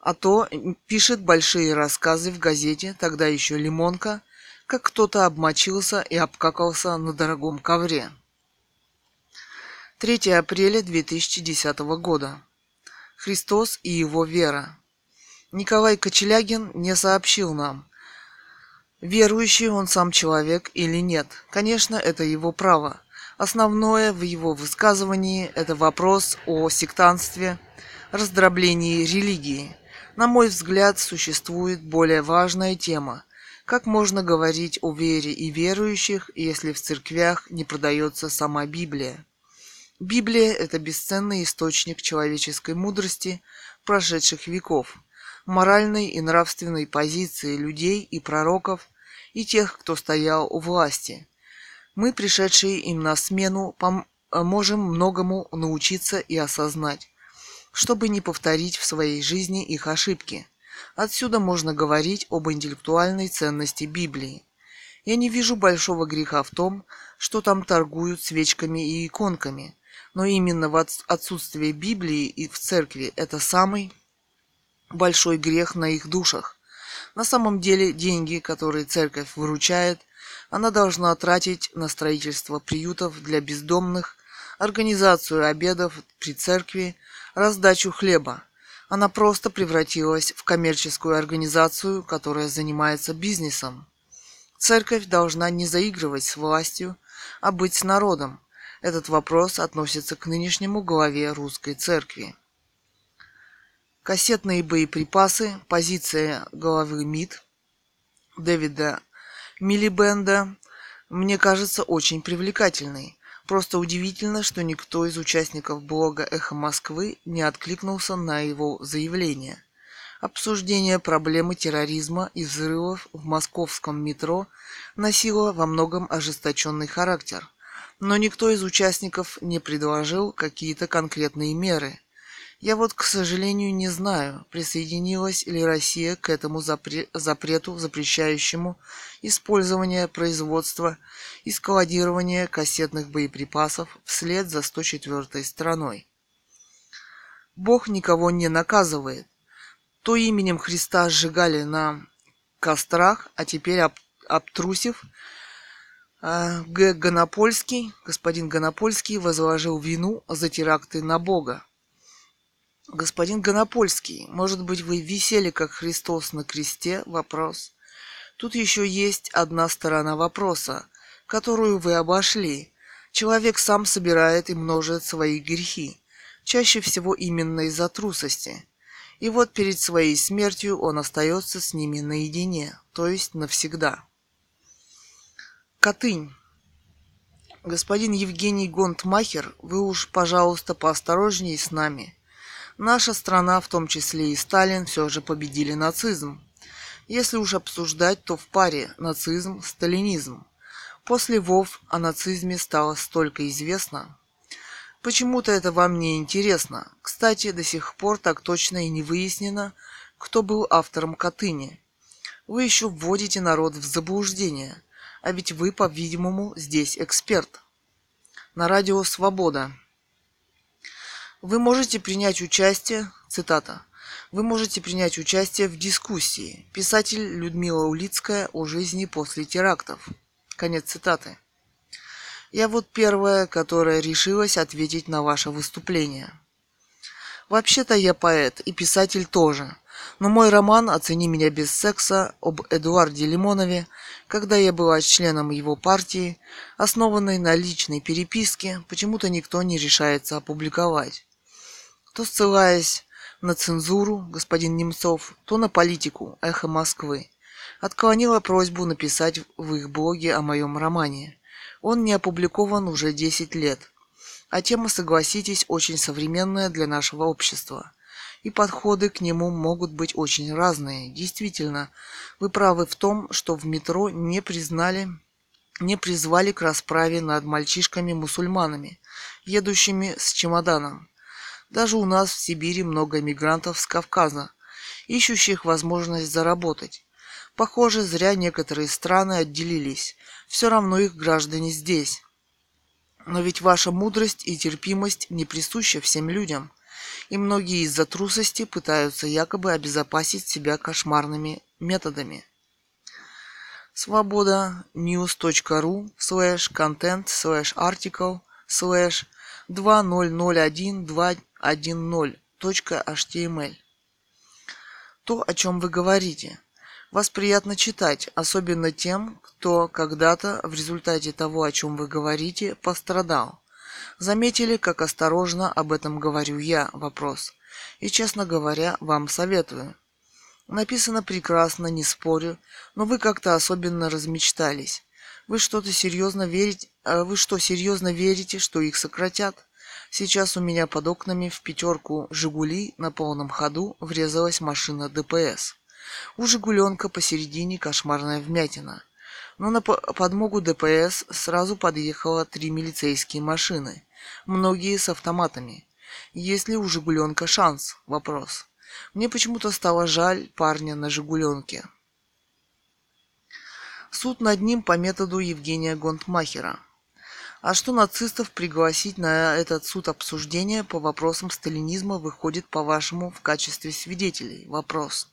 а то пишет большие рассказы в газете, тогда еще Лимонка, как кто-то обмочился и обкакался на дорогом ковре. 3 апреля 2010 года. Христос и его вера. Николай Кочелягин не сообщил нам, верующий он сам человек или нет. Конечно, это его право. Основное в его высказывании – это вопрос о сектантстве, раздроблении религии. На мой взгляд, существует более важная тема. Как можно говорить о вере и верующих, если в церквях не продается сама Библия? Библия – это бесценный источник человеческой мудрости прошедших веков, моральной и нравственной позиции людей и пророков и тех, кто стоял у власти. Мы, пришедшие им на смену, можем многому научиться и осознать, чтобы не повторить в своей жизни их ошибки. Отсюда можно говорить об интеллектуальной ценности Библии. Я не вижу большого греха в том, что там торгуют свечками и иконками – но именно в отсутствие Библии и в церкви это самый большой грех на их душах. На самом деле деньги, которые церковь выручает, она должна тратить на строительство приютов для бездомных, организацию обедов при церкви, раздачу хлеба. Она просто превратилась в коммерческую организацию, которая занимается бизнесом. Церковь должна не заигрывать с властью, а быть с народом, этот вопрос относится к нынешнему главе русской церкви. Кассетные боеприпасы, позиция главы МИД Дэвида Милибенда мне кажется очень привлекательной. Просто удивительно, что никто из участников блога «Эхо Москвы» не откликнулся на его заявление. Обсуждение проблемы терроризма и взрывов в московском метро носило во многом ожесточенный характер – но никто из участников не предложил какие-то конкретные меры. Я вот, к сожалению, не знаю, присоединилась ли Россия к этому запре- запрету, запрещающему использование, производство и складирование кассетных боеприпасов вслед за 104-й страной. Бог никого не наказывает. То именем Христа сжигали на кострах, а теперь об, обтрусив, а, Г. Гонопольский, господин Гонопольский возложил вину за теракты на Бога. Господин Гонопольский, может быть, вы висели как Христос на кресте? Вопрос. Тут еще есть одна сторона вопроса, которую вы обошли. Человек сам собирает и множит свои грехи, чаще всего именно из-за трусости. И вот перед своей смертью он остается с ними наедине, то есть навсегда. Катынь. Господин Евгений Гонтмахер, вы уж, пожалуйста, поосторожнее с нами – Наша страна, в том числе и Сталин, все же победили нацизм. Если уж обсуждать, то в паре нацизм, сталинизм. После ВОВ о нацизме стало столько известно. Почему-то это вам не интересно. Кстати, до сих пор так точно и не выяснено, кто был автором Катыни. Вы еще вводите народ в заблуждение, а ведь вы, по-видимому, здесь эксперт. На радио «Свобода» Вы можете принять участие, цитата, вы можете принять участие в дискуссии. Писатель Людмила Улицкая о жизни после терактов. Конец цитаты. Я вот первая, которая решилась ответить на ваше выступление. Вообще-то я поэт и писатель тоже. Но мой роман «Оцени меня без секса» об Эдуарде Лимонове, когда я была членом его партии, основанной на личной переписке, почему-то никто не решается опубликовать то ссылаясь на цензуру господин Немцов, то на политику «Эхо Москвы», отклонила просьбу написать в их блоге о моем романе. Он не опубликован уже 10 лет. А тема, согласитесь, очень современная для нашего общества. И подходы к нему могут быть очень разные. Действительно, вы правы в том, что в метро не признали, не призвали к расправе над мальчишками-мусульманами, едущими с чемоданом. Даже у нас в Сибири много мигрантов с Кавказа, ищущих возможность заработать. Похоже, зря некоторые страны отделились. Все равно их граждане здесь. Но ведь ваша мудрость и терпимость не присуща всем людям. И многие из-за трусости пытаются якобы обезопасить себя кошмарными методами. Свобода news.ru slash content slash article slash 2001.2.10.html. То, о чем вы говорите, вас приятно читать, особенно тем, кто когда-то в результате того, о чем вы говорите, пострадал. Заметили, как осторожно об этом говорю я, вопрос. И, честно говоря, вам советую. Написано прекрасно, не спорю, но вы как-то особенно размечтались. Вы что-то серьезно верите? А вы что, серьезно верите, что их сократят? Сейчас у меня под окнами в пятерку «Жигули» на полном ходу врезалась машина ДПС. У «Жигуленка» посередине кошмарная вмятина. Но на подмогу ДПС сразу подъехало три милицейские машины, многие с автоматами. Есть ли у «Жигуленка» шанс? Вопрос. Мне почему-то стало жаль парня на «Жигуленке». Суд над ним по методу Евгения Гонтмахера. А что нацистов пригласить на этот суд обсуждения по вопросам сталинизма выходит, по-вашему, в качестве свидетелей? Вопрос.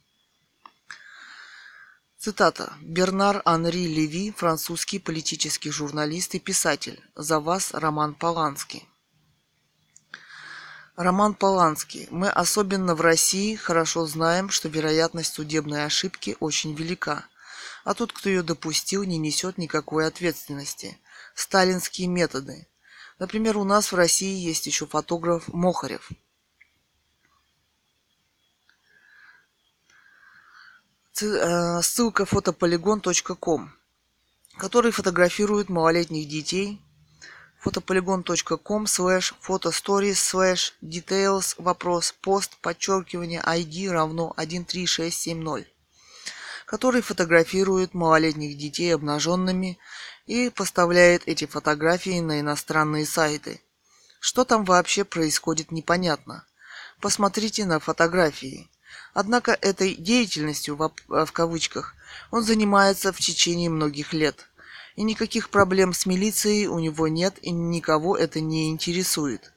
Цитата. Бернар Анри Леви, французский политический журналист и писатель. За вас Роман Поланский. Роман Поланский. Мы особенно в России хорошо знаем, что вероятность судебной ошибки очень велика а тот, кто ее допустил, не несет никакой ответственности. Сталинские методы. Например, у нас в России есть еще фотограф Мохарев. Э, ссылка фотополигон.ком, который фотографирует малолетних детей. фотополигон.ком слэш фотостоries слэш details вопрос пост подчеркивание ID равно 13670 который фотографирует малолетних детей обнаженными и поставляет эти фотографии на иностранные сайты. Что там вообще происходит, непонятно. Посмотрите на фотографии. Однако этой деятельностью, в кавычках, он занимается в течение многих лет. И никаких проблем с милицией у него нет и никого это не интересует.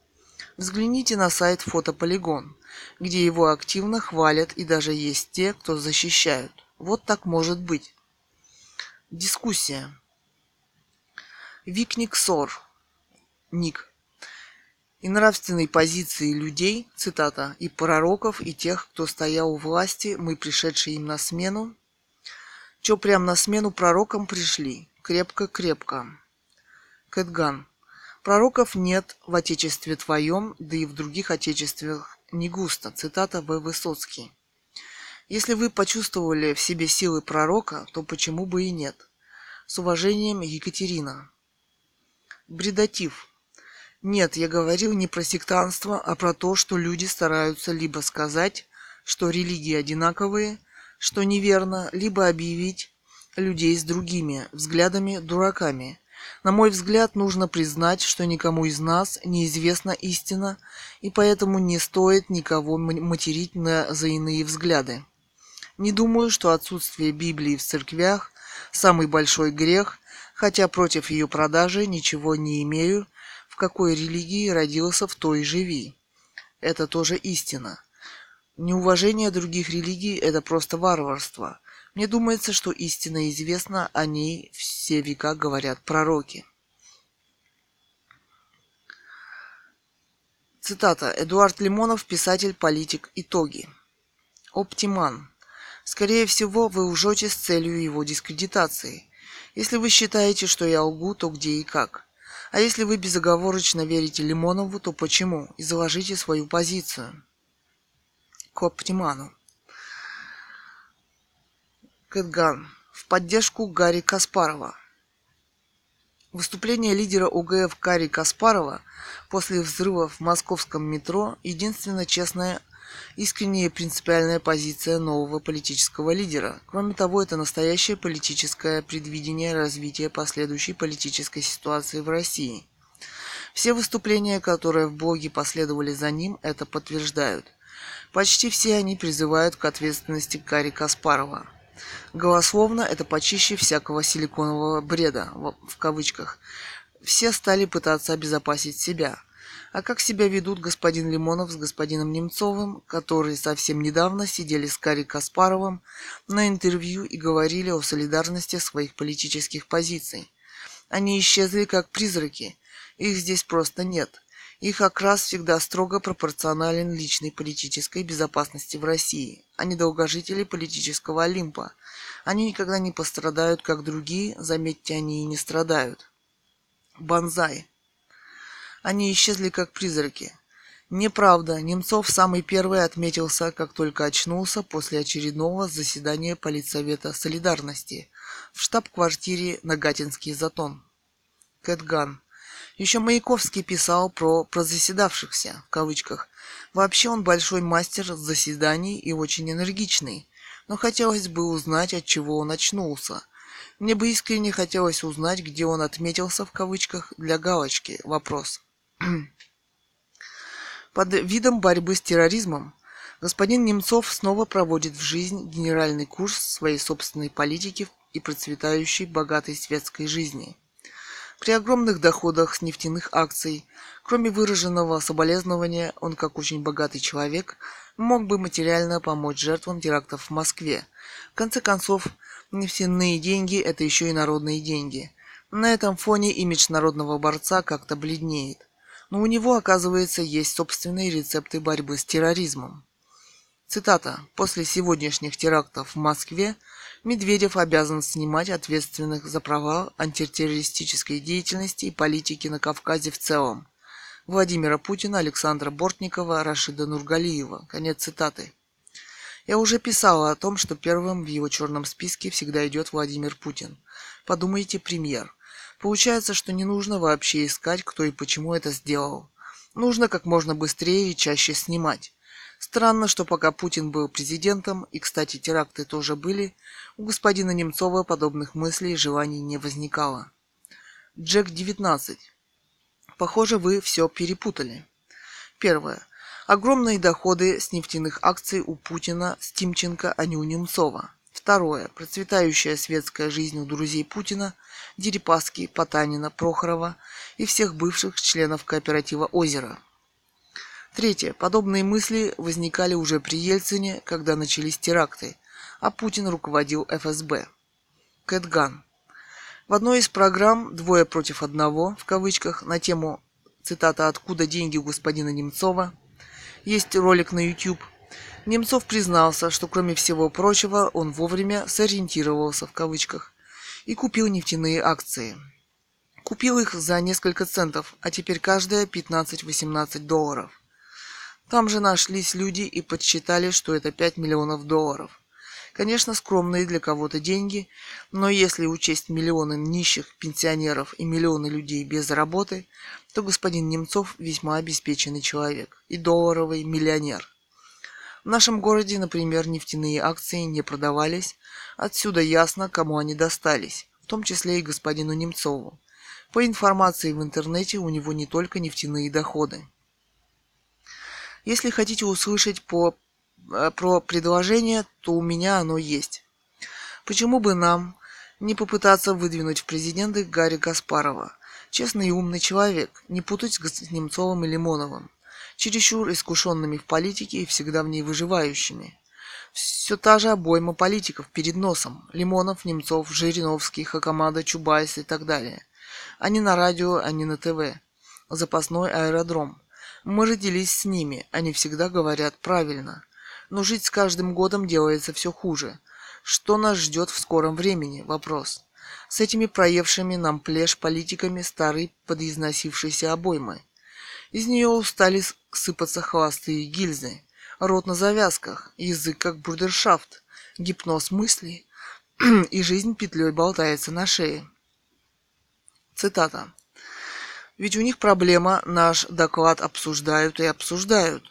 Взгляните на сайт Фотополигон, где его активно хвалят и даже есть те, кто защищают. Вот так может быть. Дискуссия. Викник Сор. Ник. И нравственной позиции людей, цитата, и пророков, и тех, кто стоял у власти, мы, пришедшие им на смену, чё прям на смену пророкам пришли, крепко-крепко. Кэтган. Пророков нет в Отечестве твоем, да и в других Отечествах не густо. Цитата В. Высоцкий. Если вы почувствовали в себе силы пророка, то почему бы и нет? С уважением, Екатерина. Бредатив. Нет, я говорил не про сектанство, а про то, что люди стараются либо сказать, что религии одинаковые, что неверно, либо объявить людей с другими взглядами дураками. На мой взгляд, нужно признать, что никому из нас неизвестна истина, и поэтому не стоит никого материть на, за иные взгляды. Не думаю, что отсутствие Библии в церквях – самый большой грех, хотя против ее продажи ничего не имею, в какой религии родился, в той живи. Это тоже истина. Неуважение других религий – это просто варварство. Мне думается, что истина известна, о ней все века говорят пророки. Цитата. Эдуард Лимонов, писатель, политик. Итоги. Оптиман. Скорее всего, вы лжете с целью его дискредитации. Если вы считаете, что я лгу, то где и как? А если вы безоговорочно верите Лимонову, то почему? Изложите свою позицию. К Оптиману. Кэтган. В поддержку Гарри Каспарова. Выступление лидера УГФ Гарри Каспарова после взрыва в московском метро – единственно честное искренняя принципиальная позиция нового политического лидера. Кроме того, это настоящее политическое предвидение развития последующей политической ситуации в России. Все выступления, которые в блоге последовали за ним, это подтверждают. Почти все они призывают к ответственности Гарри Каспарова. Голословно это почище всякого силиконового бреда, в кавычках. Все стали пытаться обезопасить себя – а как себя ведут господин Лимонов с господином Немцовым, которые совсем недавно сидели с Кари Каспаровым на интервью и говорили о солидарности своих политических позиций. Они исчезли как призраки. Их здесь просто нет. Их окрас всегда строго пропорционален личной политической безопасности в России. Они долгожители политического Олимпа. Они никогда не пострадают, как другие, заметьте, они и не страдают. Банзай. Они исчезли как призраки. Неправда, Немцов самый первый отметился, как только очнулся после очередного заседания Политсовета Солидарности в штаб-квартире Нагатинский затон. Кэтган. Еще Маяковский писал про «прозаседавшихся», в кавычках. Вообще он большой мастер заседаний и очень энергичный. Но хотелось бы узнать, от чего он очнулся. Мне бы искренне хотелось узнать, где он отметился в кавычках для галочки. Вопрос. Под видом борьбы с терроризмом господин Немцов снова проводит в жизнь генеральный курс своей собственной политики и процветающей богатой светской жизни. При огромных доходах с нефтяных акций, кроме выраженного соболезнования, он, как очень богатый человек, мог бы материально помочь жертвам терактов в Москве. В конце концов, нефтяные деньги – это еще и народные деньги. На этом фоне имидж народного борца как-то бледнеет но у него, оказывается, есть собственные рецепты борьбы с терроризмом. Цитата. «После сегодняшних терактов в Москве Медведев обязан снимать ответственных за провал антитеррористической деятельности и политики на Кавказе в целом. Владимира Путина, Александра Бортникова, Рашида Нургалиева». Конец цитаты. Я уже писала о том, что первым в его черном списке всегда идет Владимир Путин. Подумайте, премьер. Получается, что не нужно вообще искать, кто и почему это сделал. Нужно как можно быстрее и чаще снимать. Странно, что пока Путин был президентом, и, кстати, теракты тоже были, у господина Немцова подобных мыслей и желаний не возникало. Джек 19. Похоже, вы все перепутали. Первое. Огромные доходы с нефтяных акций у Путина, Стимченко, а не у Немцова. Второе. Процветающая светская жизнь у друзей Путина, Дерипаски, Потанина, Прохорова и всех бывших членов кооператива «Озеро». Третье. Подобные мысли возникали уже при Ельцине, когда начались теракты, а Путин руководил ФСБ. Кэтган. В одной из программ «Двое против одного» в кавычках на тему цитата «Откуда деньги у господина Немцова» есть ролик на YouTube. Немцов признался, что кроме всего прочего он вовремя сориентировался в кавычках и купил нефтяные акции. Купил их за несколько центов, а теперь каждая 15-18 долларов. Там же нашлись люди и подсчитали, что это 5 миллионов долларов. Конечно, скромные для кого-то деньги, но если учесть миллионы нищих пенсионеров и миллионы людей без работы, то господин Немцов весьма обеспеченный человек и долларовый миллионер. В нашем городе, например, нефтяные акции не продавались, отсюда ясно, кому они достались, в том числе и господину Немцову. По информации в интернете у него не только нефтяные доходы. Если хотите услышать по Э, про предложение, то у меня оно есть. Почему бы нам не попытаться выдвинуть в президенты Гарри Каспарова? Честный и умный человек, не путать с Немцовым и Лимоновым. Чересчур искушенными в политике и всегда в ней выживающими. Все та же обойма политиков перед носом. Лимонов, Немцов, Жириновский, Хакамада, Чубайс и так далее. Они на радио, они на ТВ. Запасной аэродром. Мы родились с ними, они всегда говорят правильно но жить с каждым годом делается все хуже. Что нас ждет в скором времени? Вопрос. С этими проевшими нам плешь политиками старой подизносившейся обоймы. Из нее устали сыпаться хвосты и гильзы. Рот на завязках, язык как бурдершафт, гипноз мыслей, и жизнь петлей болтается на шее. Цитата. Ведь у них проблема, наш доклад обсуждают и обсуждают.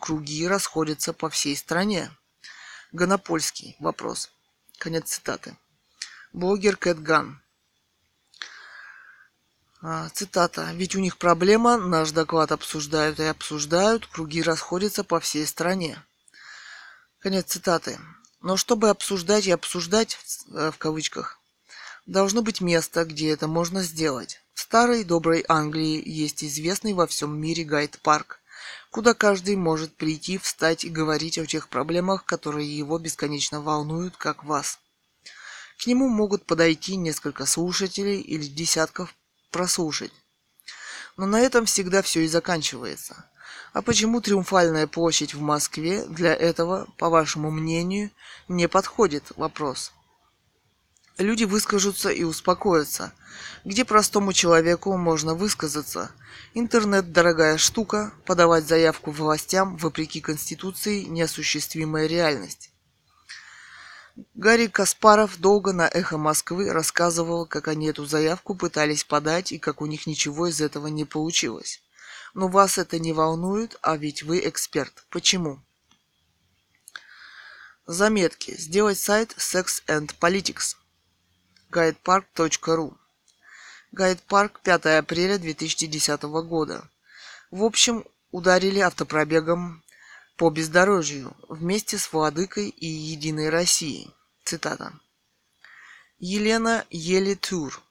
Круги расходятся по всей стране. Гонопольский. Вопрос. Конец цитаты. Блогер Кэтган. А, цитата. Ведь у них проблема, наш доклад обсуждают и обсуждают, круги расходятся по всей стране. Конец цитаты. Но чтобы обсуждать и обсуждать, в э, кавычках, должно быть место, где это можно сделать. В старой доброй Англии есть известный во всем мире гайд-парк, куда каждый может прийти, встать и говорить о тех проблемах, которые его бесконечно волнуют, как вас. К нему могут подойти несколько слушателей или десятков прослушать. Но на этом всегда все и заканчивается. А почему Триумфальная площадь в Москве для этого, по вашему мнению, не подходит? Вопрос люди выскажутся и успокоятся. Где простому человеку можно высказаться? Интернет – дорогая штука, подавать заявку властям, вопреки Конституции, неосуществимая реальность. Гарри Каспаров долго на «Эхо Москвы» рассказывал, как они эту заявку пытались подать и как у них ничего из этого не получилось. Но вас это не волнует, а ведь вы эксперт. Почему? Заметки. Сделать сайт Sex and Politics guidepark.ru. Гайд-парк, 5 апреля 2010 года. В общем, ударили автопробегом по бездорожью вместе с Владыкой и Единой Россией. Цитата. Елена Елитур.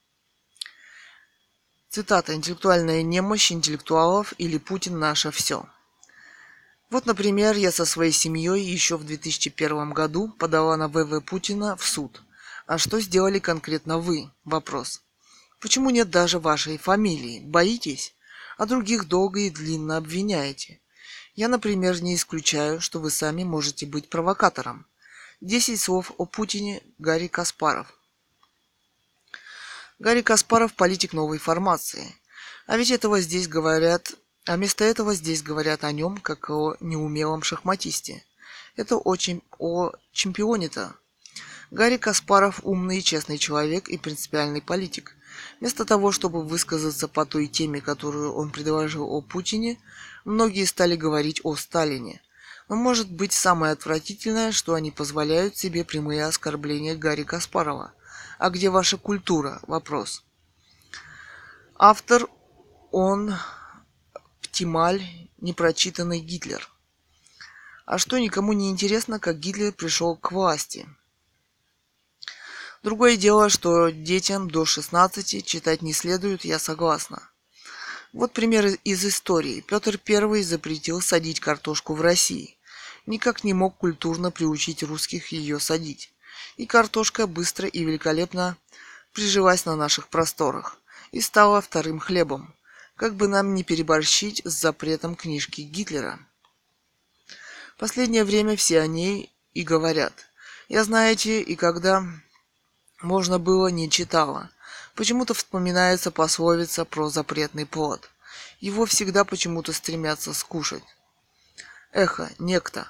Цитата. Интеллектуальная немощь интеллектуалов или Путин наше все. Вот, например, я со своей семьей еще в 2001 году подала на ВВ Путина в суд – а что сделали конкретно вы? Вопрос. Почему нет даже вашей фамилии? Боитесь? А других долго и длинно обвиняете. Я, например, не исключаю, что вы сами можете быть провокатором. Десять слов о Путине Гарри Каспаров. Гарри Каспаров – политик новой формации. А ведь этого здесь говорят... А вместо этого здесь говорят о нем, как о неумелом шахматисте. Это очень о чемпионе-то, Гарри Каспаров умный и честный человек и принципиальный политик. Вместо того, чтобы высказаться по той теме, которую он предложил о Путине, многие стали говорить о Сталине. Но может быть самое отвратительное, что они позволяют себе прямые оскорбления Гарри Каспарова. А где ваша культура? Вопрос. Автор он Птималь непрочитанный Гитлер. А что никому не интересно, как Гитлер пришел к власти? Другое дело, что детям до 16 читать не следует, я согласна. Вот пример из истории. Петр I запретил садить картошку в России. Никак не мог культурно приучить русских ее садить. И картошка быстро и великолепно прижилась на наших просторах и стала вторым хлебом. Как бы нам не переборщить с запретом книжки Гитлера. Последнее время все о ней и говорят. Я, знаете, и когда можно было, не читала. Почему-то вспоминается пословица про запретный плод. Его всегда почему-то стремятся скушать. Эхо, некто.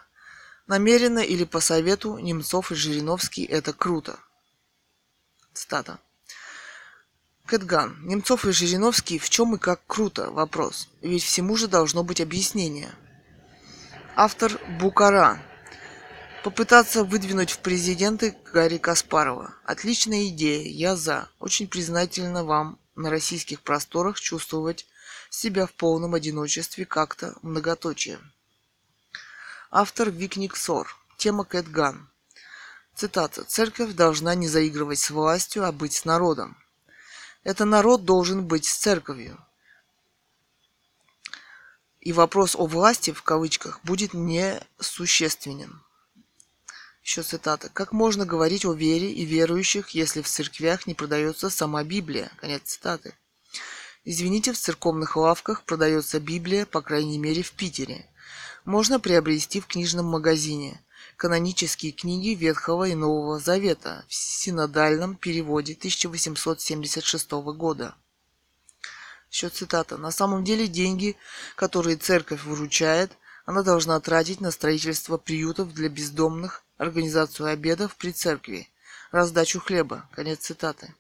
Намеренно или по совету Немцов и Жириновский это круто. Цитата. Кэтган. Немцов и Жириновский в чем и как круто? Вопрос. Ведь всему же должно быть объяснение. Автор Букара. Попытаться выдвинуть в президенты Гарри Каспарова. Отличная идея, я за. Очень признательна вам на российских просторах чувствовать себя в полном одиночестве как-то многоточие. Автор Викник Сор. Тема Кэтган. Цитата. «Церковь должна не заигрывать с властью, а быть с народом. Это народ должен быть с церковью. И вопрос о власти, в кавычках, будет несущественен. Еще цитата. «Как можно говорить о вере и верующих, если в церквях не продается сама Библия?» Конец цитаты. Извините, в церковных лавках продается Библия, по крайней мере, в Питере. Можно приобрести в книжном магазине канонические книги Ветхого и Нового Завета в синодальном переводе 1876 года. Еще цитата. «На самом деле деньги, которые церковь выручает, она должна тратить на строительство приютов для бездомных, организацию обедов при церкви, раздачу хлеба. Конец цитаты.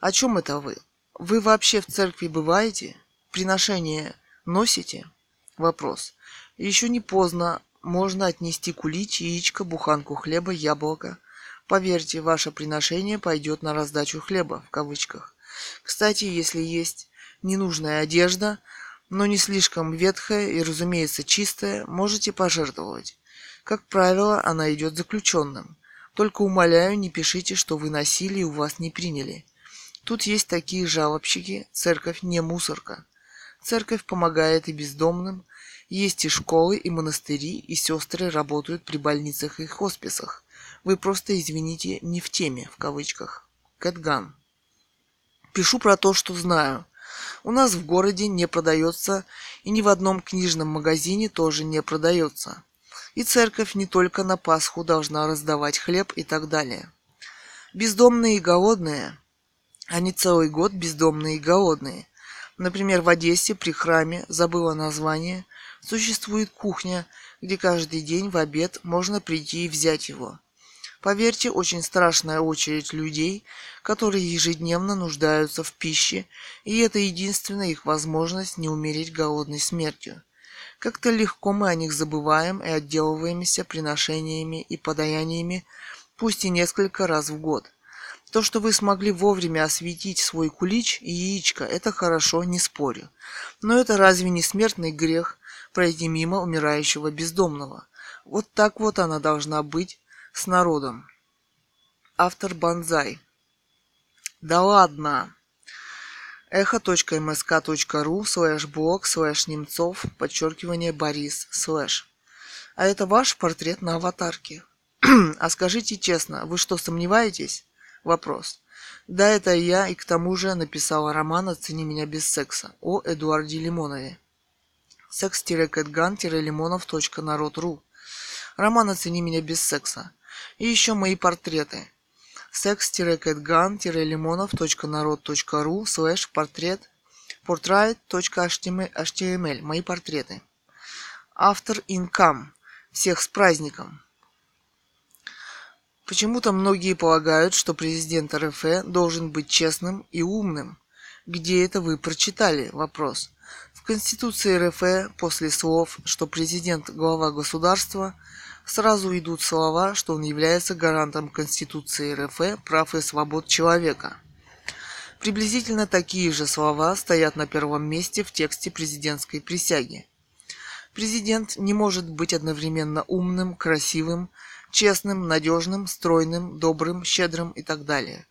О чем это вы? Вы вообще в церкви бываете? Приношение носите? Вопрос. Еще не поздно. Можно отнести кулич, яичко, буханку хлеба, яблоко. Поверьте, ваше приношение пойдет на раздачу хлеба, в кавычках. Кстати, если есть ненужная одежда, но не слишком ветхая и, разумеется, чистая, можете пожертвовать. Как правило, она идет заключенным. Только умоляю, не пишите, что вы носили у вас не приняли. Тут есть такие жалобщики, церковь не мусорка. Церковь помогает и бездомным, есть и школы, и монастыри, и сестры работают при больницах и хосписах. Вы просто, извините, не в теме, в кавычках. Кэтган. Пишу про то, что знаю. У нас в городе не продается, и ни в одном книжном магазине тоже не продается. И церковь не только на Пасху должна раздавать хлеб и так далее. Бездомные и голодные, они целый год бездомные и голодные. Например, в Одессе при храме, забыла название, существует кухня, где каждый день в обед можно прийти и взять его. Поверьте, очень страшная очередь людей, которые ежедневно нуждаются в пище, и это единственная их возможность не умереть голодной смертью. Как-то легко мы о них забываем и отделываемся приношениями и подаяниями, пусть и несколько раз в год. То, что вы смогли вовремя осветить свой кулич и яичко, это хорошо, не спорю. Но это разве не смертный грех пройти мимо умирающего бездомного? Вот так вот она должна быть с народом. Автор Банзай. Да ладно! echo.msk.ru слэш блог слэш немцов подчеркивание Борис слэш. А это ваш портрет на аватарке. а скажите честно, вы что, сомневаетесь? Вопрос. Да, это я, и к тому же написала роман «Оцени меня без секса» о Эдуарде Лимонове. секс-кэтган-лимонов.народ.ру Роман «Оцени меня без секса». И еще мои портреты – sex-catgan-limonov.narod.ru слэш портрет portrait.html Мои портреты. Автор Инкам. Всех с праздником. Почему-то многие полагают, что президент РФ должен быть честным и умным. Где это вы прочитали? Вопрос. В Конституции РФ после слов, что президент – глава государства – сразу идут слова, что он является гарантом Конституции РФ прав и свобод человека. Приблизительно такие же слова стоят на первом месте в тексте президентской присяги. Президент не может быть одновременно умным, красивым, честным, надежным, стройным, добрым, щедрым и так далее.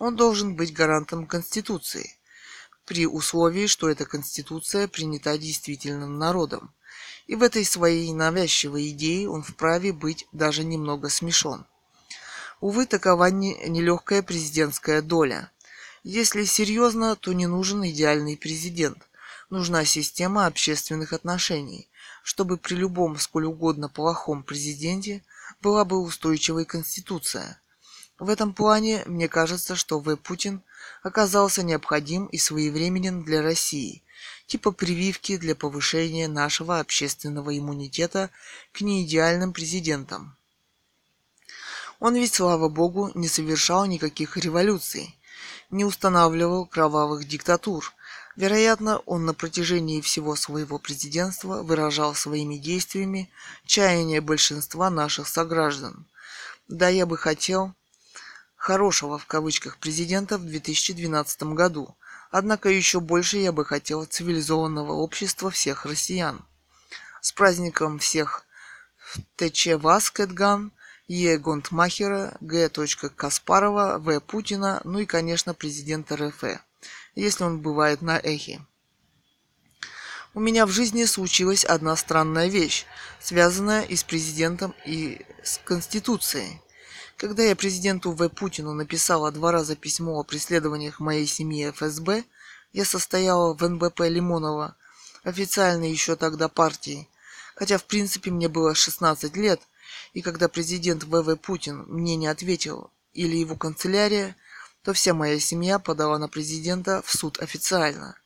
Он должен быть гарантом Конституции, при условии, что эта Конституция принята действительным народом. И в этой своей навязчивой идее он вправе быть даже немного смешон. Увы, такова нелегкая президентская доля. Если серьезно, то не нужен идеальный президент. Нужна система общественных отношений, чтобы при любом сколь угодно плохом президенте была бы устойчивая конституция. В этом плане мне кажется, что В. Путин оказался необходим и своевременен для России, типа прививки для повышения нашего общественного иммунитета к неидеальным президентам. Он ведь, слава богу, не совершал никаких революций, не устанавливал кровавых диктатур. Вероятно, он на протяжении всего своего президентства выражал своими действиями чаяние большинства наших сограждан. Да, я бы хотел хорошего в кавычках президента в 2012 году, однако еще больше я бы хотел цивилизованного общества всех россиян. С праздником всех ТЧ Вас Кэтган – Е. Гонтмахера, Г. Каспарова, В. Путина, ну и, конечно, президента РФ, если он бывает на эхе. У меня в жизни случилась одна странная вещь, связанная и с президентом, и с Конституцией. Когда я президенту В. Путину написала два раза письмо о преследованиях моей семьи ФСБ, я состояла в НБП Лимонова, официально еще тогда партии, хотя в принципе мне было 16 лет – и когда президент ВВ Путин мне не ответил или его канцелярия, то вся моя семья подала на президента в суд официально,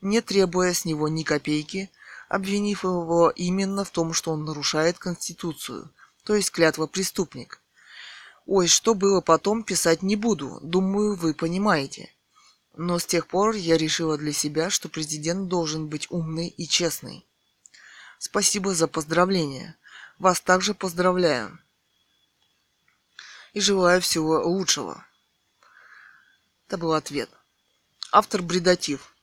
не требуя с него ни копейки, обвинив его именно в том, что он нарушает Конституцию, то есть клятва преступник. Ой, что было потом, писать не буду, думаю, вы понимаете. Но с тех пор я решила для себя, что президент должен быть умный и честный. Спасибо за поздравления. Вас также поздравляю и желаю всего лучшего. Это был ответ. Автор бредатив.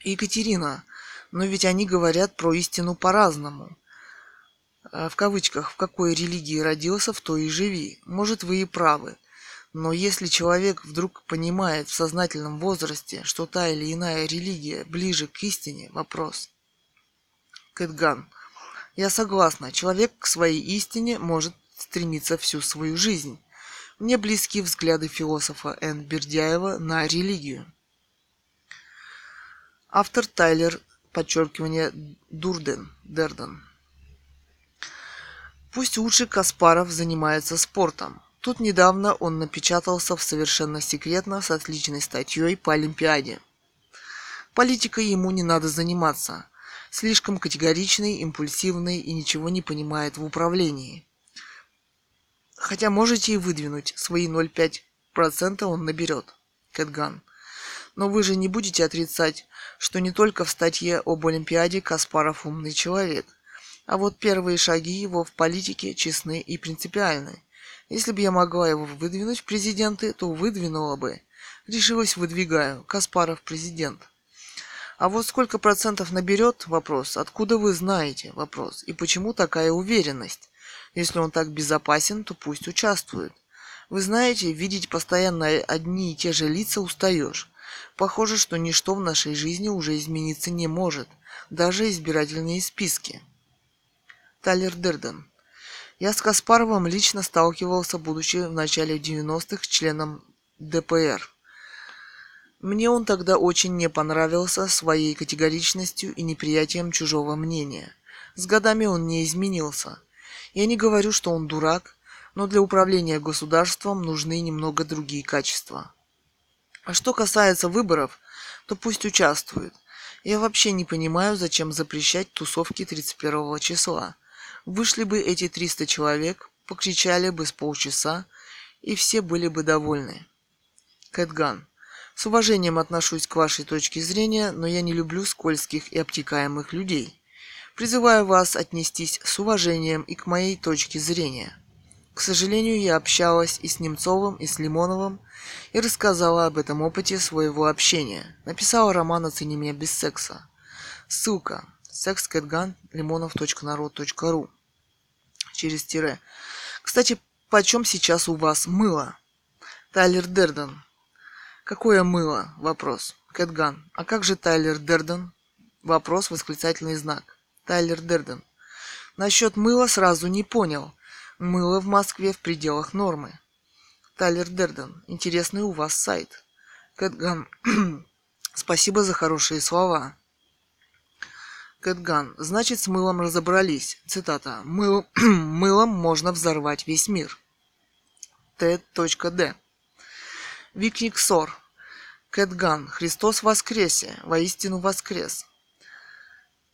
Екатерина, но ведь они говорят про истину по-разному. Э, в кавычках, в какой религии родился, в той и живи. Может, вы и правы. Но если человек вдруг понимает в сознательном возрасте, что та или иная религия ближе к истине, вопрос. Кэтган. Я согласна, человек к своей истине может стремиться всю свою жизнь. Мне близки взгляды философа Н. Бердяева на религию. Автор Тайлер, подчеркивание, Дурден, Дерден. Пусть лучше Каспаров занимается спортом. Тут недавно он напечатался в совершенно секретно с отличной статьей по Олимпиаде. Политикой ему не надо заниматься слишком категоричный, импульсивный и ничего не понимает в управлении. Хотя можете и выдвинуть, свои 0,5% он наберет. Кэтган. Но вы же не будете отрицать, что не только в статье об Олимпиаде Каспаров умный человек, а вот первые шаги его в политике честны и принципиальны. Если бы я могла его выдвинуть в президенты, то выдвинула бы. Решилась выдвигаю. Каспаров президент. А вот сколько процентов наберет? Вопрос. Откуда вы знаете? Вопрос. И почему такая уверенность? Если он так безопасен, то пусть участвует. Вы знаете, видеть постоянно одни и те же лица устаешь. Похоже, что ничто в нашей жизни уже измениться не может, даже избирательные списки. Талер Дерден. Я с Каспаровым лично сталкивался, будучи в начале 90-х членом ДПР. Мне он тогда очень не понравился своей категоричностью и неприятием чужого мнения. С годами он не изменился. Я не говорю, что он дурак, но для управления государством нужны немного другие качества. А что касается выборов, то пусть участвует. Я вообще не понимаю, зачем запрещать тусовки 31 числа. Вышли бы эти 300 человек, покричали бы с полчаса, и все были бы довольны. Кэтган. С уважением отношусь к вашей точке зрения, но я не люблю скользких и обтекаемых людей. Призываю вас отнестись с уважением и к моей точке зрения. К сожалению, я общалась и с Немцовым, и с Лимоновым, и рассказала об этом опыте своего общения. Написала роман «Оцени меня без секса». Ссылка. sexcatgun.limonov.народ.ру через тире. Кстати, почем сейчас у вас мыло? Тайлер Дерден. Какое мыло? Вопрос. Кэтган. А как же Тайлер Дерден? Вопрос, восклицательный знак. Тайлер Дерден. Насчет мыла сразу не понял. Мыло в Москве в пределах нормы. Тайлер Дерден. Интересный у вас сайт. Кэтган. Спасибо за хорошие слова. Кэтган. Значит, с мылом разобрались. Цитата. Мыл... Мылом можно взорвать весь мир. Т.Д. Викник Сор. Кэтган. Христос воскресе. Воистину воскрес.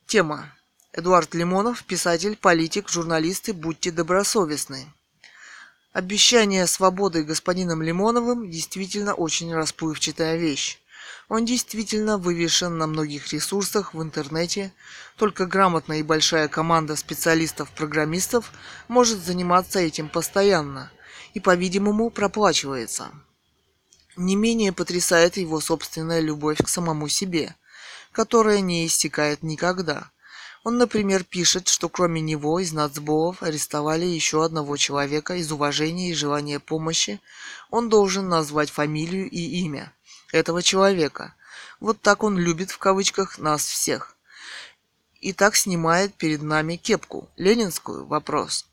Тема. Эдуард Лимонов, писатель, политик, журналисты, будьте добросовестны. Обещание свободы господином Лимоновым действительно очень расплывчатая вещь. Он действительно вывешен на многих ресурсах в интернете, только грамотная и большая команда специалистов-программистов может заниматься этим постоянно и, по-видимому, проплачивается. Не менее потрясает его собственная любовь к самому себе, которая не истекает никогда. Он, например, пишет, что кроме него из нацболов арестовали еще одного человека из уважения и желания помощи. Он должен назвать фамилию и имя этого человека. Вот так он любит в кавычках нас всех. И так снимает перед нами кепку. Ленинскую? Вопрос.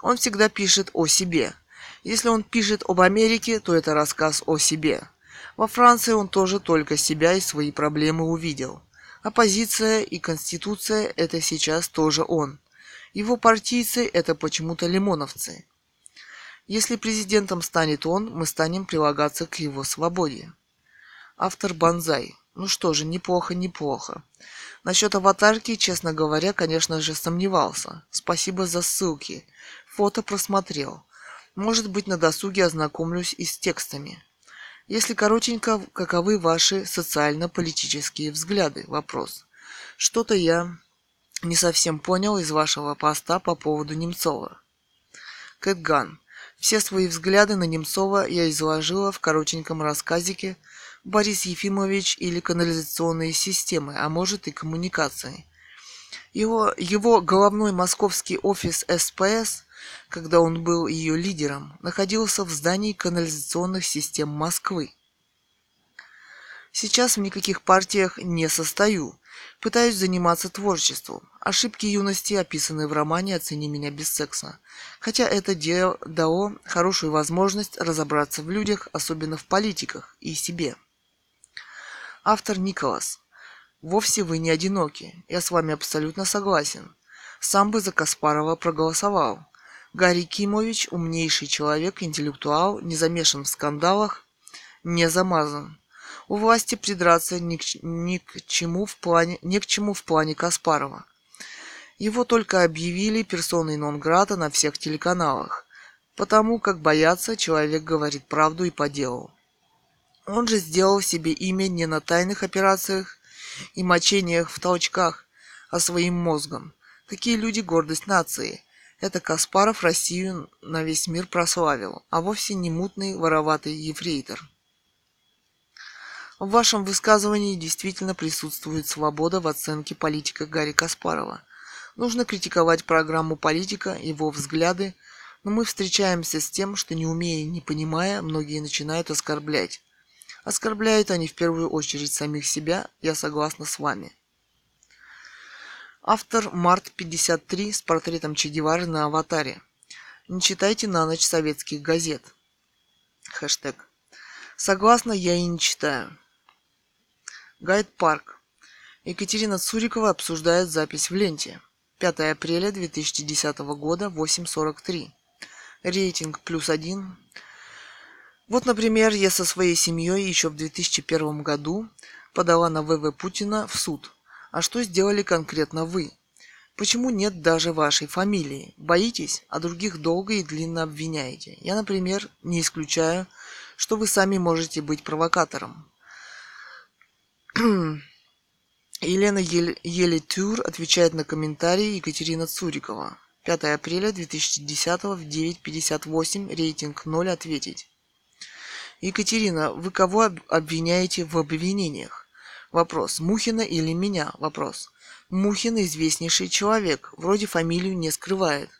Он всегда пишет о себе – если он пишет об Америке, то это рассказ о себе. Во Франции он тоже только себя и свои проблемы увидел. Оппозиция и Конституция – это сейчас тоже он. Его партийцы – это почему-то лимоновцы. Если президентом станет он, мы станем прилагаться к его свободе. Автор Банзай. Ну что же, неплохо, неплохо. Насчет аватарки, честно говоря, конечно же, сомневался. Спасибо за ссылки. Фото просмотрел. Может быть, на досуге ознакомлюсь и с текстами. Если коротенько, каковы ваши социально-политические взгляды? Вопрос. Что-то я не совсем понял из вашего поста по поводу Немцова. Кэтган. Все свои взгляды на Немцова я изложила в коротеньком рассказике «Борис Ефимович» или «Канализационные системы», а может и «Коммуникации». Его, его головной московский офис СПС когда он был ее лидером, находился в здании канализационных систем Москвы. Сейчас в никаких партиях не состою. Пытаюсь заниматься творчеством. Ошибки юности, описанные в романе «Оцени меня без секса». Хотя это дело дало хорошую возможность разобраться в людях, особенно в политиках, и себе. Автор Николас. Вовсе вы не одиноки. Я с вами абсолютно согласен. Сам бы за Каспарова проголосовал. Гарри Кимович – умнейший человек, интеллектуал, не замешан в скандалах, не замазан. У власти придраться ни к, ни к чему в плане, ни к чему в плане Каспарова. Его только объявили персоной нон-грата на всех телеканалах, потому как боятся, человек говорит правду и по делу. Он же сделал себе имя не на тайных операциях и мочениях в толчках, а своим мозгом. Такие люди – гордость нации – это Каспаров Россию на весь мир прославил, а вовсе не мутный вороватый ефрейтор. В вашем высказывании действительно присутствует свобода в оценке политика Гарри Каспарова. Нужно критиковать программу политика, его взгляды, но мы встречаемся с тем, что не умея и не понимая, многие начинают оскорблять. Оскорбляют они в первую очередь самих себя, я согласна с вами – Автор Март 53 с портретом Че Гевары на аватаре. Не читайте на ночь советских газет. Хэштег. Согласна, я и не читаю. Гайд Парк. Екатерина Цурикова обсуждает запись в ленте. 5 апреля 2010 года, 8.43. Рейтинг плюс один. Вот, например, я со своей семьей еще в 2001 году подала на ВВ Путина в суд – а что сделали конкретно вы? Почему нет даже вашей фамилии? Боитесь, а других долго и длинно обвиняете. Я, например, не исключаю, что вы сами можете быть провокатором. Елена Еле-Тюр отвечает на комментарии Екатерина Цурикова. 5 апреля 2010 в 9.58, рейтинг 0, ответить. Екатерина, вы кого обвиняете в обвинениях? Вопрос. Мухина или меня? Вопрос. Мухин известнейший человек, вроде фамилию не скрывает.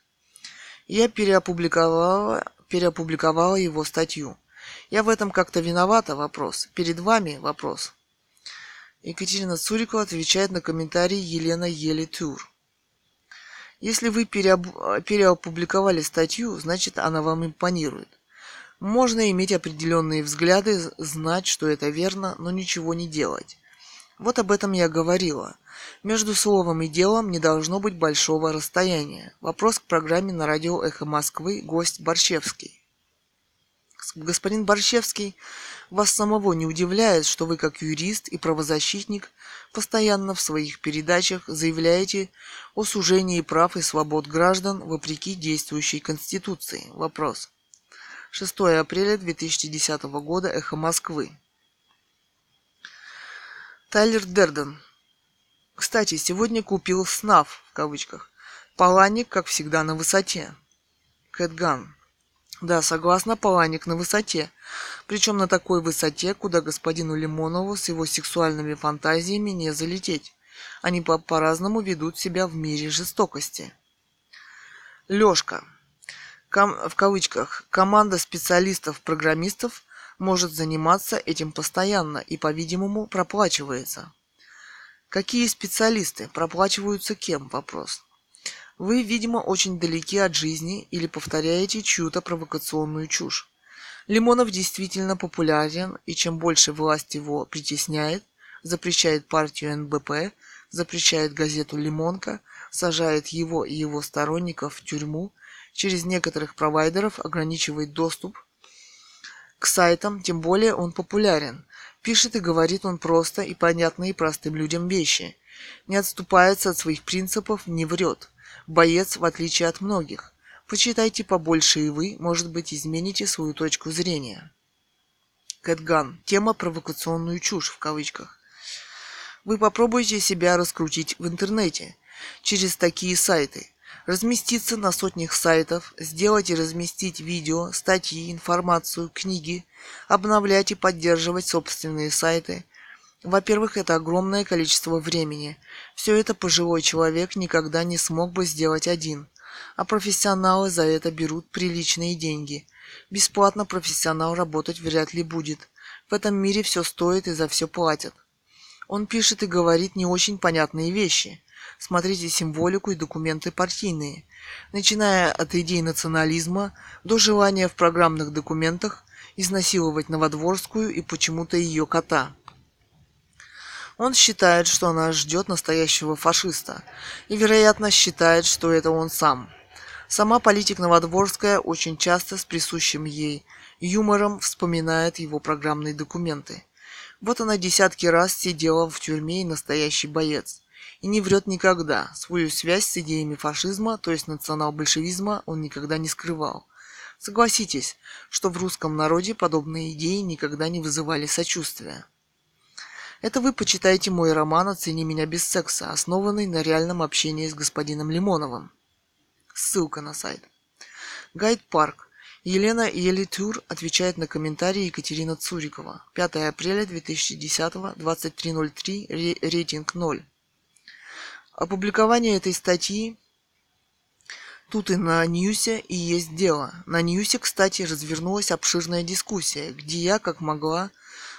Я переопубликовала, переопубликовала его статью. Я в этом как-то виновата, вопрос. Перед вами вопрос. Екатерина Цурикова отвечает на комментарий Елена Елитур. Если вы переоб... переопубликовали статью, значит она вам импонирует. Можно иметь определенные взгляды, знать, что это верно, но ничего не делать. Вот об этом я говорила. Между словом и делом не должно быть большого расстояния. Вопрос к программе на радио «Эхо Москвы» гость Борщевский. Господин Борщевский, вас самого не удивляет, что вы как юрист и правозащитник постоянно в своих передачах заявляете о сужении прав и свобод граждан вопреки действующей Конституции? Вопрос. 6 апреля 2010 года. Эхо Москвы. Тайлер Дерден. Кстати, сегодня купил СНАФ, в кавычках. Паланик, как всегда, на высоте. Кэтган. Да, согласна, Паланик на высоте. Причем на такой высоте, куда господину Лимонову с его сексуальными фантазиями не залететь. Они по- по-разному ведут себя в мире жестокости. Лёшка. Ком- в кавычках. Команда специалистов-программистов может заниматься этим постоянно и, по-видимому, проплачивается. Какие специалисты? Проплачиваются кем? Вопрос. Вы, видимо, очень далеки от жизни или повторяете чью-то провокационную чушь. Лимонов действительно популярен, и чем больше власть его притесняет, запрещает партию НБП, запрещает газету «Лимонка», сажает его и его сторонников в тюрьму, через некоторых провайдеров ограничивает доступ к сайтам, тем более он популярен. Пишет и говорит он просто и понятные простым людям вещи. Не отступается от своих принципов, не врет. Боец, в отличие от многих. Почитайте побольше и вы, может быть, измените свою точку зрения. Кэтган. Тема «провокационную чушь» в кавычках. Вы попробуйте себя раскрутить в интернете через такие сайты. Разместиться на сотнях сайтов, сделать и разместить видео, статьи, информацию, книги, обновлять и поддерживать собственные сайты. Во-первых, это огромное количество времени. Все это пожилой человек никогда не смог бы сделать один. А профессионалы за это берут приличные деньги. Бесплатно профессионал работать вряд ли будет. В этом мире все стоит и за все платят. Он пишет и говорит не очень понятные вещи. Смотрите символику и документы партийные. Начиная от идей национализма до желания в программных документах изнасиловать Новодворскую и почему-то ее кота. Он считает, что она ждет настоящего фашиста, и, вероятно, считает, что это он сам. Сама политик Новодворская очень часто с присущим ей юмором вспоминает его программные документы. Вот она десятки раз сидела в тюрьме и настоящий боец. И не врет никогда. Свою связь с идеями фашизма, то есть национал-большевизма, он никогда не скрывал. Согласитесь, что в русском народе подобные идеи никогда не вызывали сочувствия. Это вы почитайте мой роман «Оцени меня без секса», основанный на реальном общении с господином Лимоновым. Ссылка на сайт. Гайд Парк. Елена Елитур отвечает на комментарии Екатерина Цурикова. 5 апреля 2010, 23.03, рейтинг 0. Опубликование этой статьи Тут и на Ньюсе и есть дело. На Ньюсе, кстати, развернулась обширная дискуссия, где я, как могла,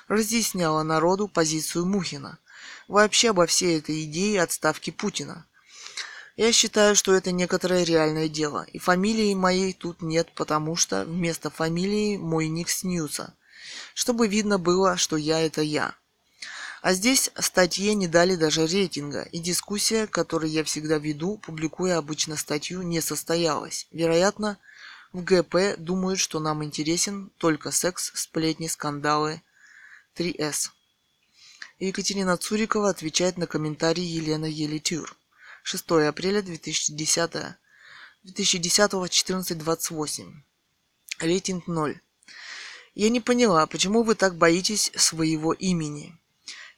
разъясняла народу позицию Мухина. Вообще обо всей этой идее отставки Путина. Я считаю, что это некоторое реальное дело. И фамилии моей тут нет, потому что вместо фамилии мой ник с Ньюса. Чтобы видно было, что я это я. А здесь статье не дали даже рейтинга, и дискуссия, которую я всегда веду, публикуя обычно статью, не состоялась. Вероятно, в ГП думают, что нам интересен только секс, сплетни, скандалы, 3С. Екатерина Цурикова отвечает на комментарий Елена Елитюр. 6 апреля 2010. 2010 14.28. Рейтинг 0. Я не поняла, почему вы так боитесь своего имени.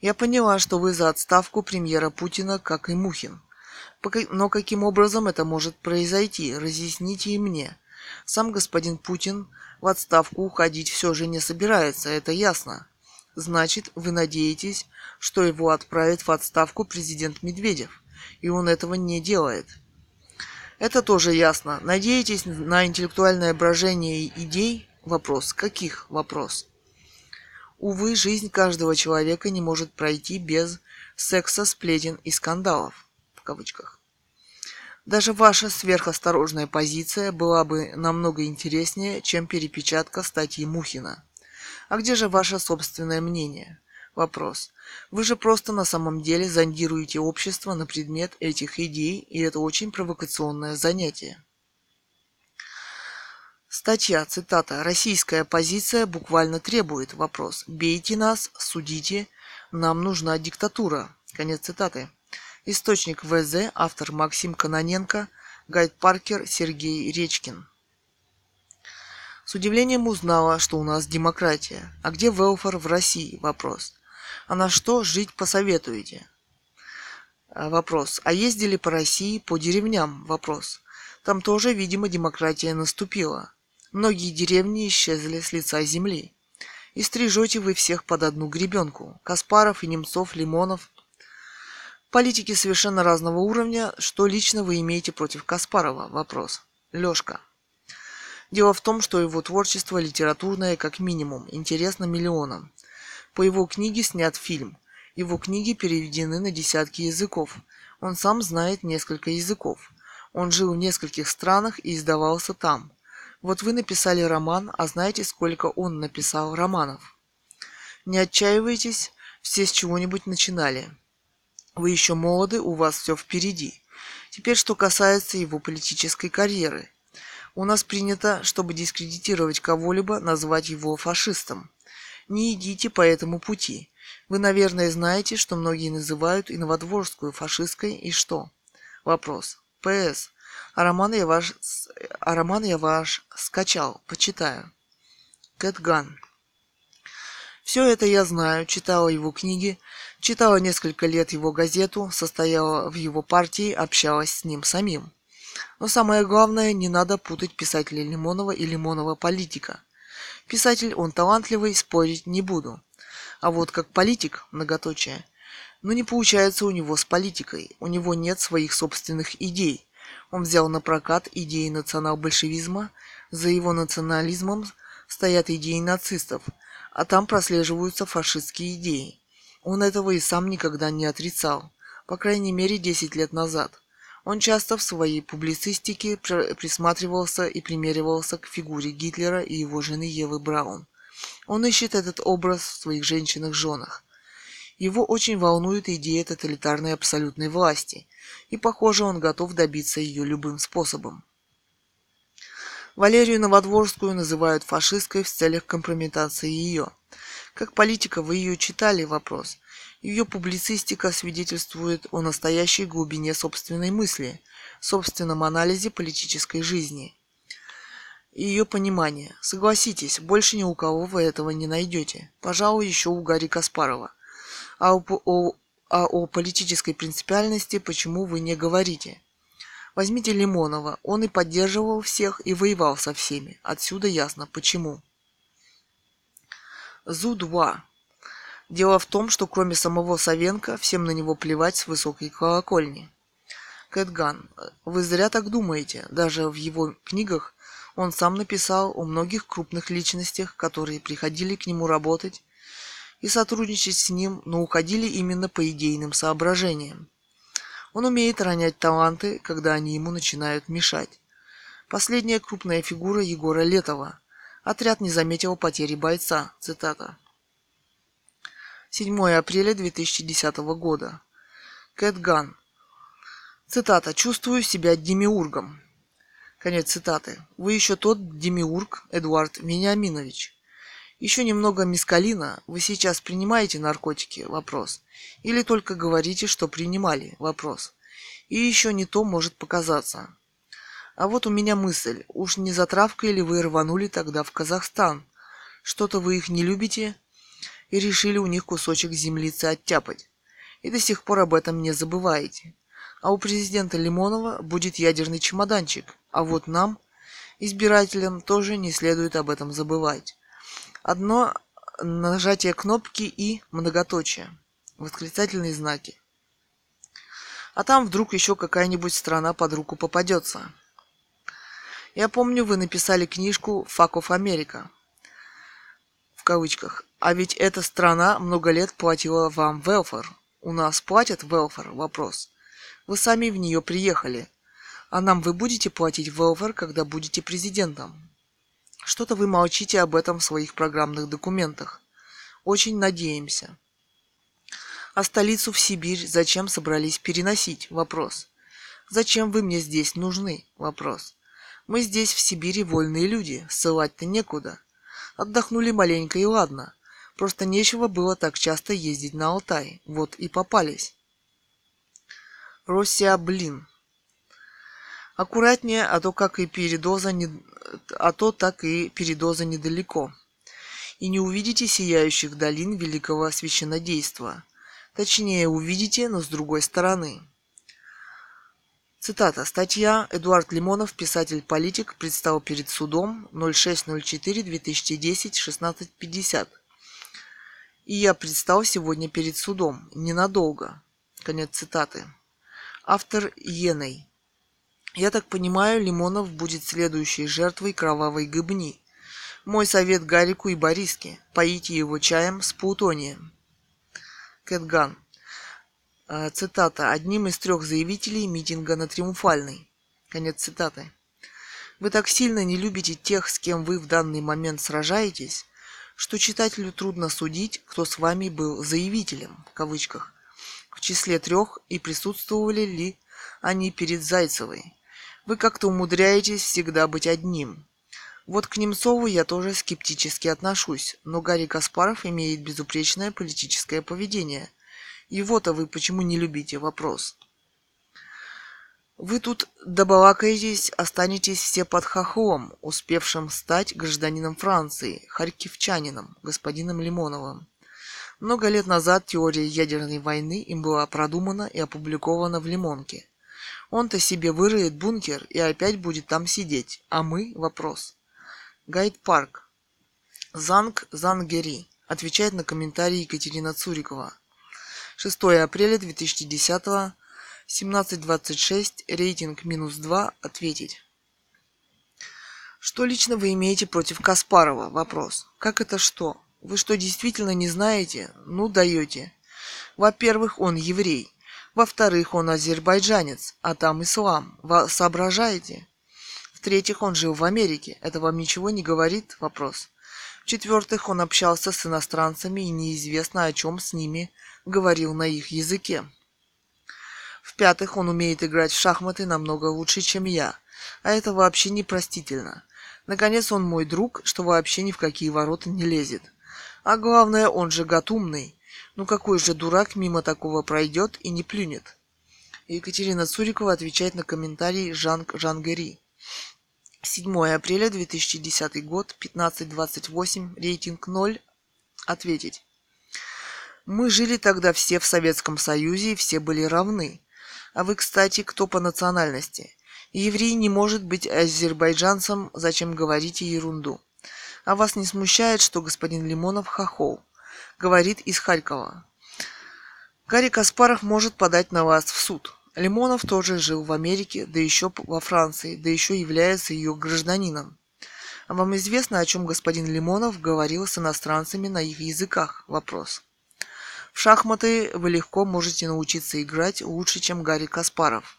Я поняла, что вы за отставку премьера Путина, как и Мухин. Но каким образом это может произойти, разъясните и мне. Сам господин Путин в отставку уходить все же не собирается, это ясно. Значит, вы надеетесь, что его отправит в отставку президент Медведев. и он этого не делает. Это тоже ясно. Надеетесь на интеллектуальное брожение идей? Вопрос. Каких? Вопрос. Увы, жизнь каждого человека не может пройти без секса, сплетен и скандалов. В кавычках. Даже ваша сверхосторожная позиция была бы намного интереснее, чем перепечатка статьи Мухина. А где же ваше собственное мнение? Вопрос. Вы же просто на самом деле зондируете общество на предмет этих идей, и это очень провокационное занятие. Статья, цитата, «Российская позиция буквально требует, вопрос, бейте нас, судите, нам нужна диктатура». Конец цитаты. Источник ВЗ, автор Максим Каноненко, Гайд Паркер, Сергей Речкин. С удивлением узнала, что у нас демократия. А где велфор в России? Вопрос. А на что жить посоветуете? А, вопрос. А ездили по России, по деревням? Вопрос. Там тоже, видимо, демократия наступила. Многие деревни исчезли с лица земли. И стрижете вы всех под одну гребенку. Каспаров и Немцов, Лимонов. Политики совершенно разного уровня. Что лично вы имеете против Каспарова? Вопрос. Лёшка. Дело в том, что его творчество литературное, как минимум, интересно миллионам. По его книге снят фильм. Его книги переведены на десятки языков. Он сам знает несколько языков. Он жил в нескольких странах и издавался там. Вот вы написали роман, а знаете, сколько он написал романов? Не отчаивайтесь, все с чего-нибудь начинали. Вы еще молоды, у вас все впереди. Теперь, что касается его политической карьеры. У нас принято, чтобы дискредитировать кого-либо, назвать его фашистом. Не идите по этому пути. Вы, наверное, знаете, что многие называют и Новодворскую фашистской, и что? Вопрос. П.С. А роман я ваш, а роман я ваш скачал, почитаю. Кэтган. Все это я знаю, читала его книги, читала несколько лет его газету, состояла в его партии, общалась с ним самим. Но самое главное, не надо путать писателя Лимонова и Лимонова политика. Писатель он талантливый, спорить не буду. А вот как политик, многоточие, ну не получается у него с политикой. У него нет своих собственных идей. Он взял на прокат идеи национал-большевизма, за его национализмом стоят идеи нацистов, а там прослеживаются фашистские идеи. Он этого и сам никогда не отрицал, по крайней мере 10 лет назад – он часто в своей публицистике присматривался и примеривался к фигуре Гитлера и его жены Евы Браун. Он ищет этот образ в своих женщинах-женах. Его очень волнует идея тоталитарной абсолютной власти, и, похоже, он готов добиться ее любым способом. Валерию Новодворскую называют фашисткой в целях компрометации ее. Как политика вы ее читали? Вопрос. Ее публицистика свидетельствует о настоящей глубине собственной мысли, собственном анализе политической жизни. И ее понимание. Согласитесь, больше ни у кого вы этого не найдете. Пожалуй, еще у Гарри Каспарова. А о, о, а о политической принципиальности почему вы не говорите? Возьмите Лимонова. Он и поддерживал всех, и воевал со всеми. Отсюда ясно, почему. Зу-2. Дело в том, что кроме самого Савенко, всем на него плевать с высокой колокольни. Кэтган, вы зря так думаете. Даже в его книгах он сам написал о многих крупных личностях, которые приходили к нему работать и сотрудничать с ним, но уходили именно по идейным соображениям. Он умеет ронять таланты, когда они ему начинают мешать. Последняя крупная фигура Егора Летова. Отряд не заметил потери бойца. Цитата. 7 апреля 2010 года. Кэт Ган. Цитата. «Чувствую себя демиургом». Конец цитаты. Вы еще тот демиург, Эдуард Вениаминович. Еще немного мискалина. Вы сейчас принимаете наркотики? Вопрос. Или только говорите, что принимали? Вопрос. И еще не то может показаться. А вот у меня мысль. Уж не затравкой ли вы рванули тогда в Казахстан? Что-то вы их не любите? и решили у них кусочек землицы оттяпать. И до сих пор об этом не забываете. А у президента Лимонова будет ядерный чемоданчик, а вот нам, избирателям, тоже не следует об этом забывать. Одно нажатие кнопки и многоточие. Восклицательные знаки. А там вдруг еще какая-нибудь страна под руку попадется. Я помню, вы написали книжку «Fuck of America» в кавычках. А ведь эта страна много лет платила вам велфор. У нас платят велфор? Вопрос. Вы сами в нее приехали. А нам вы будете платить велфор, когда будете президентом? Что-то вы молчите об этом в своих программных документах. Очень надеемся. А столицу в Сибирь зачем собрались переносить? Вопрос. Зачем вы мне здесь нужны? Вопрос. Мы здесь в Сибири вольные люди, ссылать-то некуда. Отдохнули маленько и ладно. Просто нечего было так часто ездить на Алтай. Вот и попались. Россия, блин. Аккуратнее, а то как и передоза не... а то так и передоза недалеко. И не увидите сияющих долин великого священнодейства. Точнее, увидите, но с другой стороны. Цитата. Статья Эдуард Лимонов, писатель-политик, предстал перед судом 06.04.2010, И я предстал сегодня перед судом. Ненадолго. Конец цитаты. Автор Еней. Я так понимаю, Лимонов будет следующей жертвой кровавой гыбни. Мой совет Гарику и Бориске – поите его чаем с плутонием. Кэтган. Э, цитата. Одним из трех заявителей митинга на Триумфальной. Конец цитаты. Вы так сильно не любите тех, с кем вы в данный момент сражаетесь, что читателю трудно судить, кто с вами был заявителем, в кавычках, в числе трех и присутствовали ли они перед Зайцевой. Вы как-то умудряетесь всегда быть одним. Вот к Немцову я тоже скептически отношусь, но Гарри Каспаров имеет безупречное политическое поведение – его-то вы почему не любите? Вопрос. Вы тут добалакаетесь, останетесь все под хохлом, успевшим стать гражданином Франции, харьковчанином, господином Лимоновым. Много лет назад теория ядерной войны им была продумана и опубликована в Лимонке. Он-то себе выроет бункер и опять будет там сидеть. А мы? Вопрос. Гайд Парк. Занг Зангери. Отвечает на комментарий Екатерина Цурикова. 6 апреля 2010, 17.26, рейтинг минус 2, ответить. Что лично вы имеете против Каспарова? Вопрос. Как это что? Вы что, действительно не знаете? Ну, даете. Во-первых, он еврей. Во-вторых, он азербайджанец, а там ислам. Вы соображаете? В-третьих, он жил в Америке. Это вам ничего не говорит? Вопрос. В-четвертых, он общался с иностранцами и неизвестно о чем с ними говорил на их языке. В-пятых, он умеет играть в шахматы намного лучше, чем я. А это вообще непростительно. Наконец, он мой друг, что вообще ни в какие ворота не лезет. А главное, он же гатумный. Ну какой же дурак мимо такого пройдет и не плюнет? Екатерина Цурикова отвечает на комментарий Жан Жангери. 7 апреля 2010 год, 15.28, рейтинг 0. Ответить. Мы жили тогда все в Советском Союзе и все были равны. А вы, кстати, кто по национальности? Еврей не может быть азербайджанцем, зачем говорите ерунду? А вас не смущает, что господин Лимонов хохол? Говорит из Харькова. Гарри Каспаров может подать на вас в суд. Лимонов тоже жил в Америке, да еще во Франции, да еще является ее гражданином. А вам известно, о чем господин Лимонов говорил с иностранцами на их языках? Вопрос. В шахматы вы легко можете научиться играть лучше, чем Гарри Каспаров.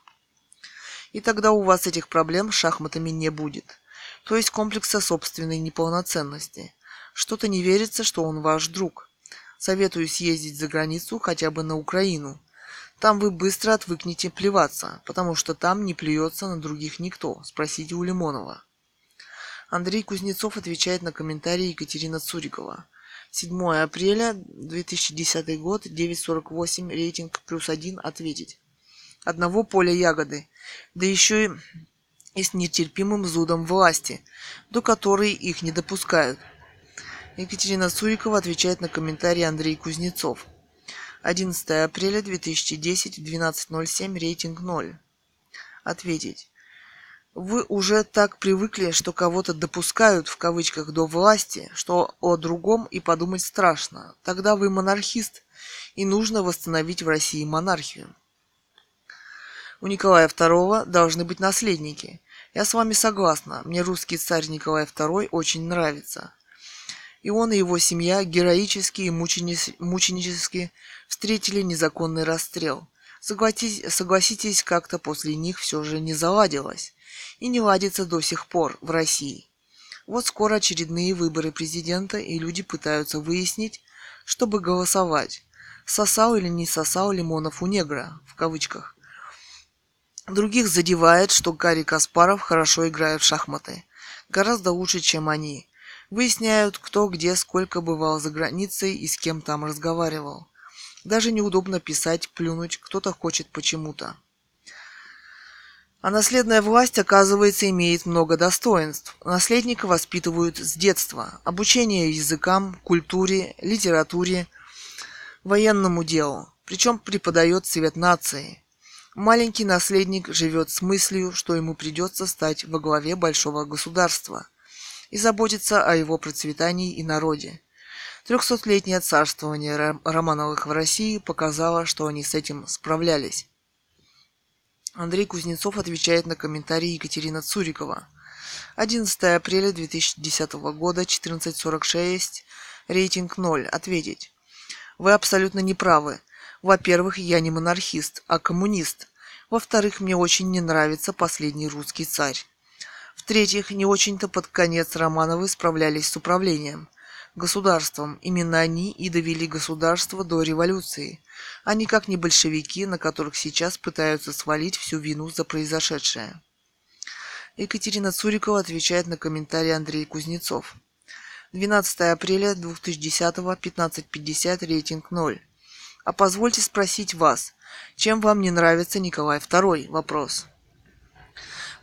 И тогда у вас этих проблем с шахматами не будет. То есть комплекса собственной неполноценности. Что-то не верится, что он ваш друг. Советую съездить за границу хотя бы на Украину. Там вы быстро отвыкнете плеваться, потому что там не плюется на других никто. Спросите у Лимонова. Андрей Кузнецов отвечает на комментарии Екатерина Цурикова. 7 апреля 2010 год, 9.48, рейтинг плюс один, ответить. Одного поля ягоды, да еще и с нетерпимым зудом власти, до которой их не допускают. Екатерина Сурикова отвечает на комментарий Андрей Кузнецов. 11 апреля 2010, 12.07, рейтинг 0. Ответить. Вы уже так привыкли, что кого-то допускают в кавычках до власти, что о другом и подумать страшно. Тогда вы монархист, и нужно восстановить в России монархию. У Николая II должны быть наследники. Я с вами согласна. Мне русский царь Николай II очень нравится. И он и его семья героически и мученически встретили незаконный расстрел. Согласитесь, согласитесь, как-то после них все же не заладилось. И не ладится до сих пор в России. Вот скоро очередные выборы президента, и люди пытаются выяснить, чтобы голосовать. Сосал или не сосал лимонов у негра, в кавычках. Других задевает, что Гарри Каспаров хорошо играет в шахматы. Гораздо лучше, чем они. Выясняют, кто где сколько бывал за границей и с кем там разговаривал. Даже неудобно писать, плюнуть, кто-то хочет почему-то. А наследная власть, оказывается, имеет много достоинств. Наследника воспитывают с детства. Обучение языкам, культуре, литературе, военному делу. Причем преподает цвет нации. Маленький наследник живет с мыслью, что ему придется стать во главе большого государства и заботиться о его процветании и народе. Трехсотлетнее царствование Романовых в России показало, что они с этим справлялись. Андрей Кузнецов отвечает на комментарий Екатерина Цурикова. 11 апреля 2010 года, 14.46, рейтинг 0. Ответить. Вы абсолютно неправы. Во-первых, я не монархист, а коммунист. Во-вторых, мне очень не нравится последний русский царь. В-третьих, не очень-то под конец Романовы справлялись с управлением. Государством. Именно они и довели государство до революции. а никак не большевики, на которых сейчас пытаются свалить всю вину за произошедшее. Екатерина Цурикова отвечает на комментарий Андрей Кузнецов. 12 апреля 2010 15.50 рейтинг 0. А позвольте спросить вас, чем вам не нравится Николай II? Вопрос.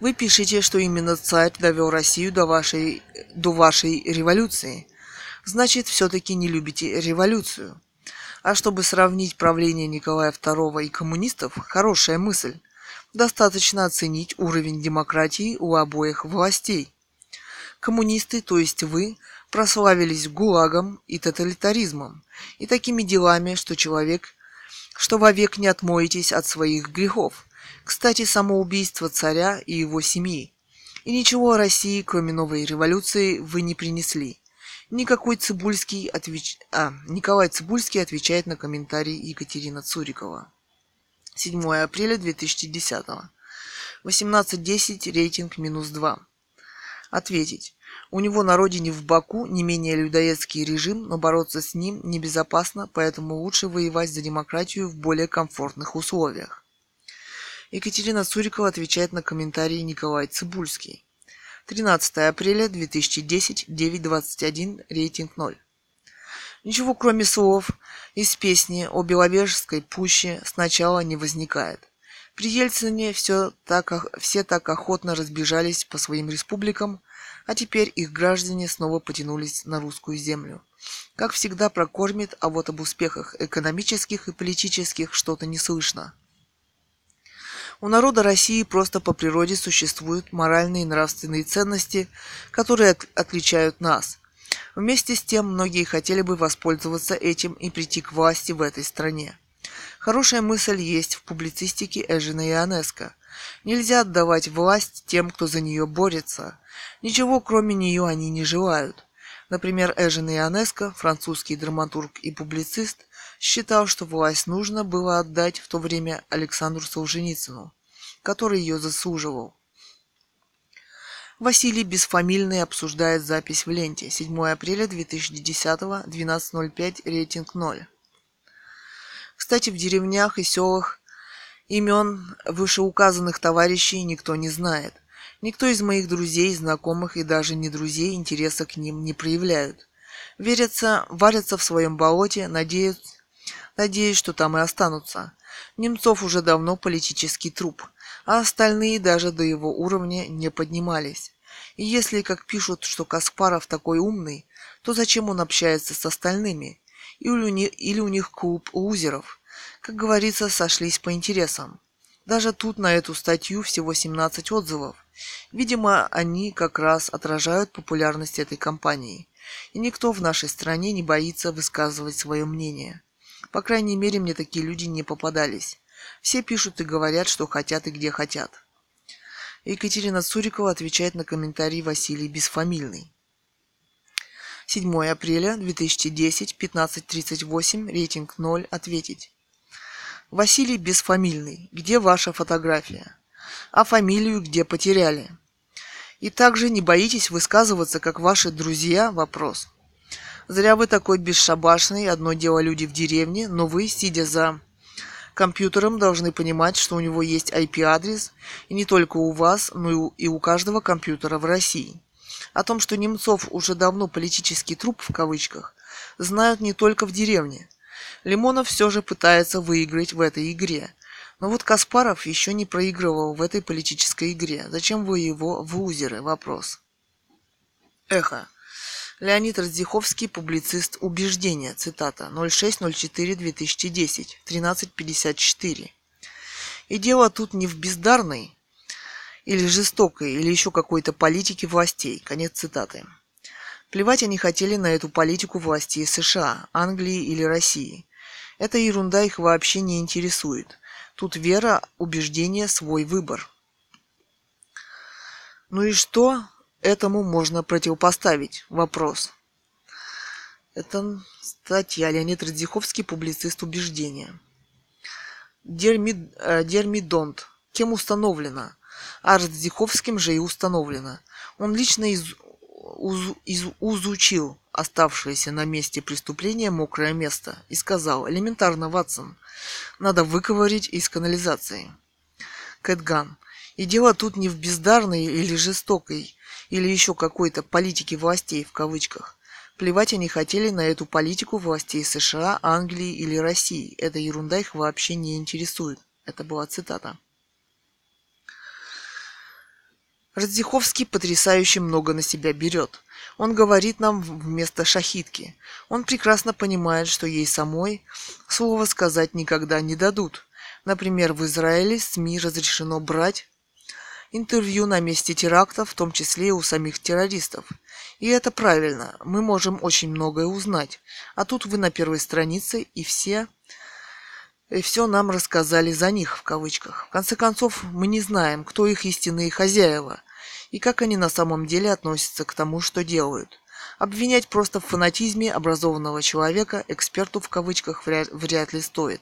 Вы пишете, что именно царь довел Россию до вашей, до вашей революции. Значит, все-таки не любите революцию. А чтобы сравнить правление Николая II и коммунистов, хорошая мысль. Достаточно оценить уровень демократии у обоих властей. Коммунисты, то есть вы, прославились ГУЛАГом и тоталитаризмом, и такими делами, что человек, что вовек не отмоетесь от своих грехов. Кстати, самоубийство царя и его семьи. И ничего о России, кроме новой революции, вы не принесли. Никакой Цибульский отвеч... а, Николай Цибульский отвечает на комментарий Екатерина Цурикова. 7 апреля 2010. 18.10, рейтинг минус 2. Ответить. У него на родине в Баку не менее людоедский режим, но бороться с ним небезопасно, поэтому лучше воевать за демократию в более комфортных условиях. Екатерина Цурикова отвечает на комментарии Николай Цибульский. 13 апреля 2010, 9.21, рейтинг 0. Ничего кроме слов из песни о Беловежской пуще сначала не возникает. При Ельцине все так, все так охотно разбежались по своим республикам, а теперь их граждане снова потянулись на русскую землю. Как всегда прокормит, а вот об успехах экономических и политических что-то не слышно. У народа России просто по природе существуют моральные и нравственные ценности, которые от- отличают нас. Вместе с тем, многие хотели бы воспользоваться этим и прийти к власти в этой стране. Хорошая мысль есть в публицистике Эжина Ионеско. Нельзя отдавать власть тем, кто за нее борется. Ничего кроме нее они не желают. Например, Эжен Ионеско, французский драматург и публицист, считал, что власть нужно было отдать в то время Александру Солженицыну, который ее заслуживал. Василий Бесфамильный обсуждает запись в ленте. 7 апреля 2010, 12.05, рейтинг 0. Кстати, в деревнях и селах имен вышеуказанных товарищей никто не знает. Никто из моих друзей, знакомых и даже не друзей интереса к ним не проявляют. Верятся, варятся в своем болоте, надеются, надеясь, что там и останутся. Немцов уже давно политический труп, а остальные даже до его уровня не поднимались. И если, как пишут, что Каспаров такой умный, то зачем он общается с остальными? Или у них, или у них клуб лузеров? Как говорится, сошлись по интересам. Даже тут на эту статью всего 17 отзывов. Видимо, они как раз отражают популярность этой компании. И никто в нашей стране не боится высказывать свое мнение. По крайней мере, мне такие люди не попадались. Все пишут и говорят, что хотят и где хотят. Екатерина Цурикова отвечает на комментарий Василий Бесфамильный. 7 апреля 2010, 15.38, рейтинг 0, ответить. Василий Бесфамильный, где ваша фотография? А фамилию где потеряли? И также не боитесь высказываться, как ваши друзья? Вопрос. Зря вы такой бесшабашный, одно дело люди в деревне, но вы, сидя за компьютером, должны понимать, что у него есть IP-адрес, и не только у вас, но и у каждого компьютера в России. О том, что Немцов уже давно политический труп в кавычках, знают не только в деревне. Лимонов все же пытается выиграть в этой игре. Но вот Каспаров еще не проигрывал в этой политической игре. Зачем вы его в лузеры? Вопрос. Эхо. Леонид Раздиховский, публицист «Убеждения», цитата, 06.04.2010, 13.54. И дело тут не в бездарной, или жестокой, или еще какой-то политике властей. Конец цитаты. Плевать они хотели на эту политику властей США, Англии или России. Эта ерунда их вообще не интересует. Тут вера, убеждение, свой выбор. Ну и что этому можно противопоставить? Вопрос. Это статья Леонид Радзиховский, публицист убеждения. Дерми, э, Дермидонт. Кем установлено? а Раздиховским же и установлено. Он лично из, уз, из, изучил оставшееся на месте преступления мокрое место и сказал, элементарно, Ватсон, надо выковырить из канализации. Кэтган. И дело тут не в бездарной или жестокой, или еще какой-то политике властей в кавычках. Плевать они хотели на эту политику властей США, Англии или России. Эта ерунда их вообще не интересует. Это была цитата. Радзиховский потрясающе много на себя берет. Он говорит нам вместо шахитки. Он прекрасно понимает, что ей самой слова сказать никогда не дадут. Например, в Израиле СМИ разрешено брать интервью на месте теракта, в том числе и у самих террористов. И это правильно, мы можем очень многое узнать. А тут вы на первой странице, и все и все нам рассказали за них, в кавычках. В конце концов, мы не знаем, кто их истинные хозяева и как они на самом деле относятся к тому, что делают. Обвинять просто в фанатизме образованного человека эксперту в кавычках вряд, вряд ли стоит.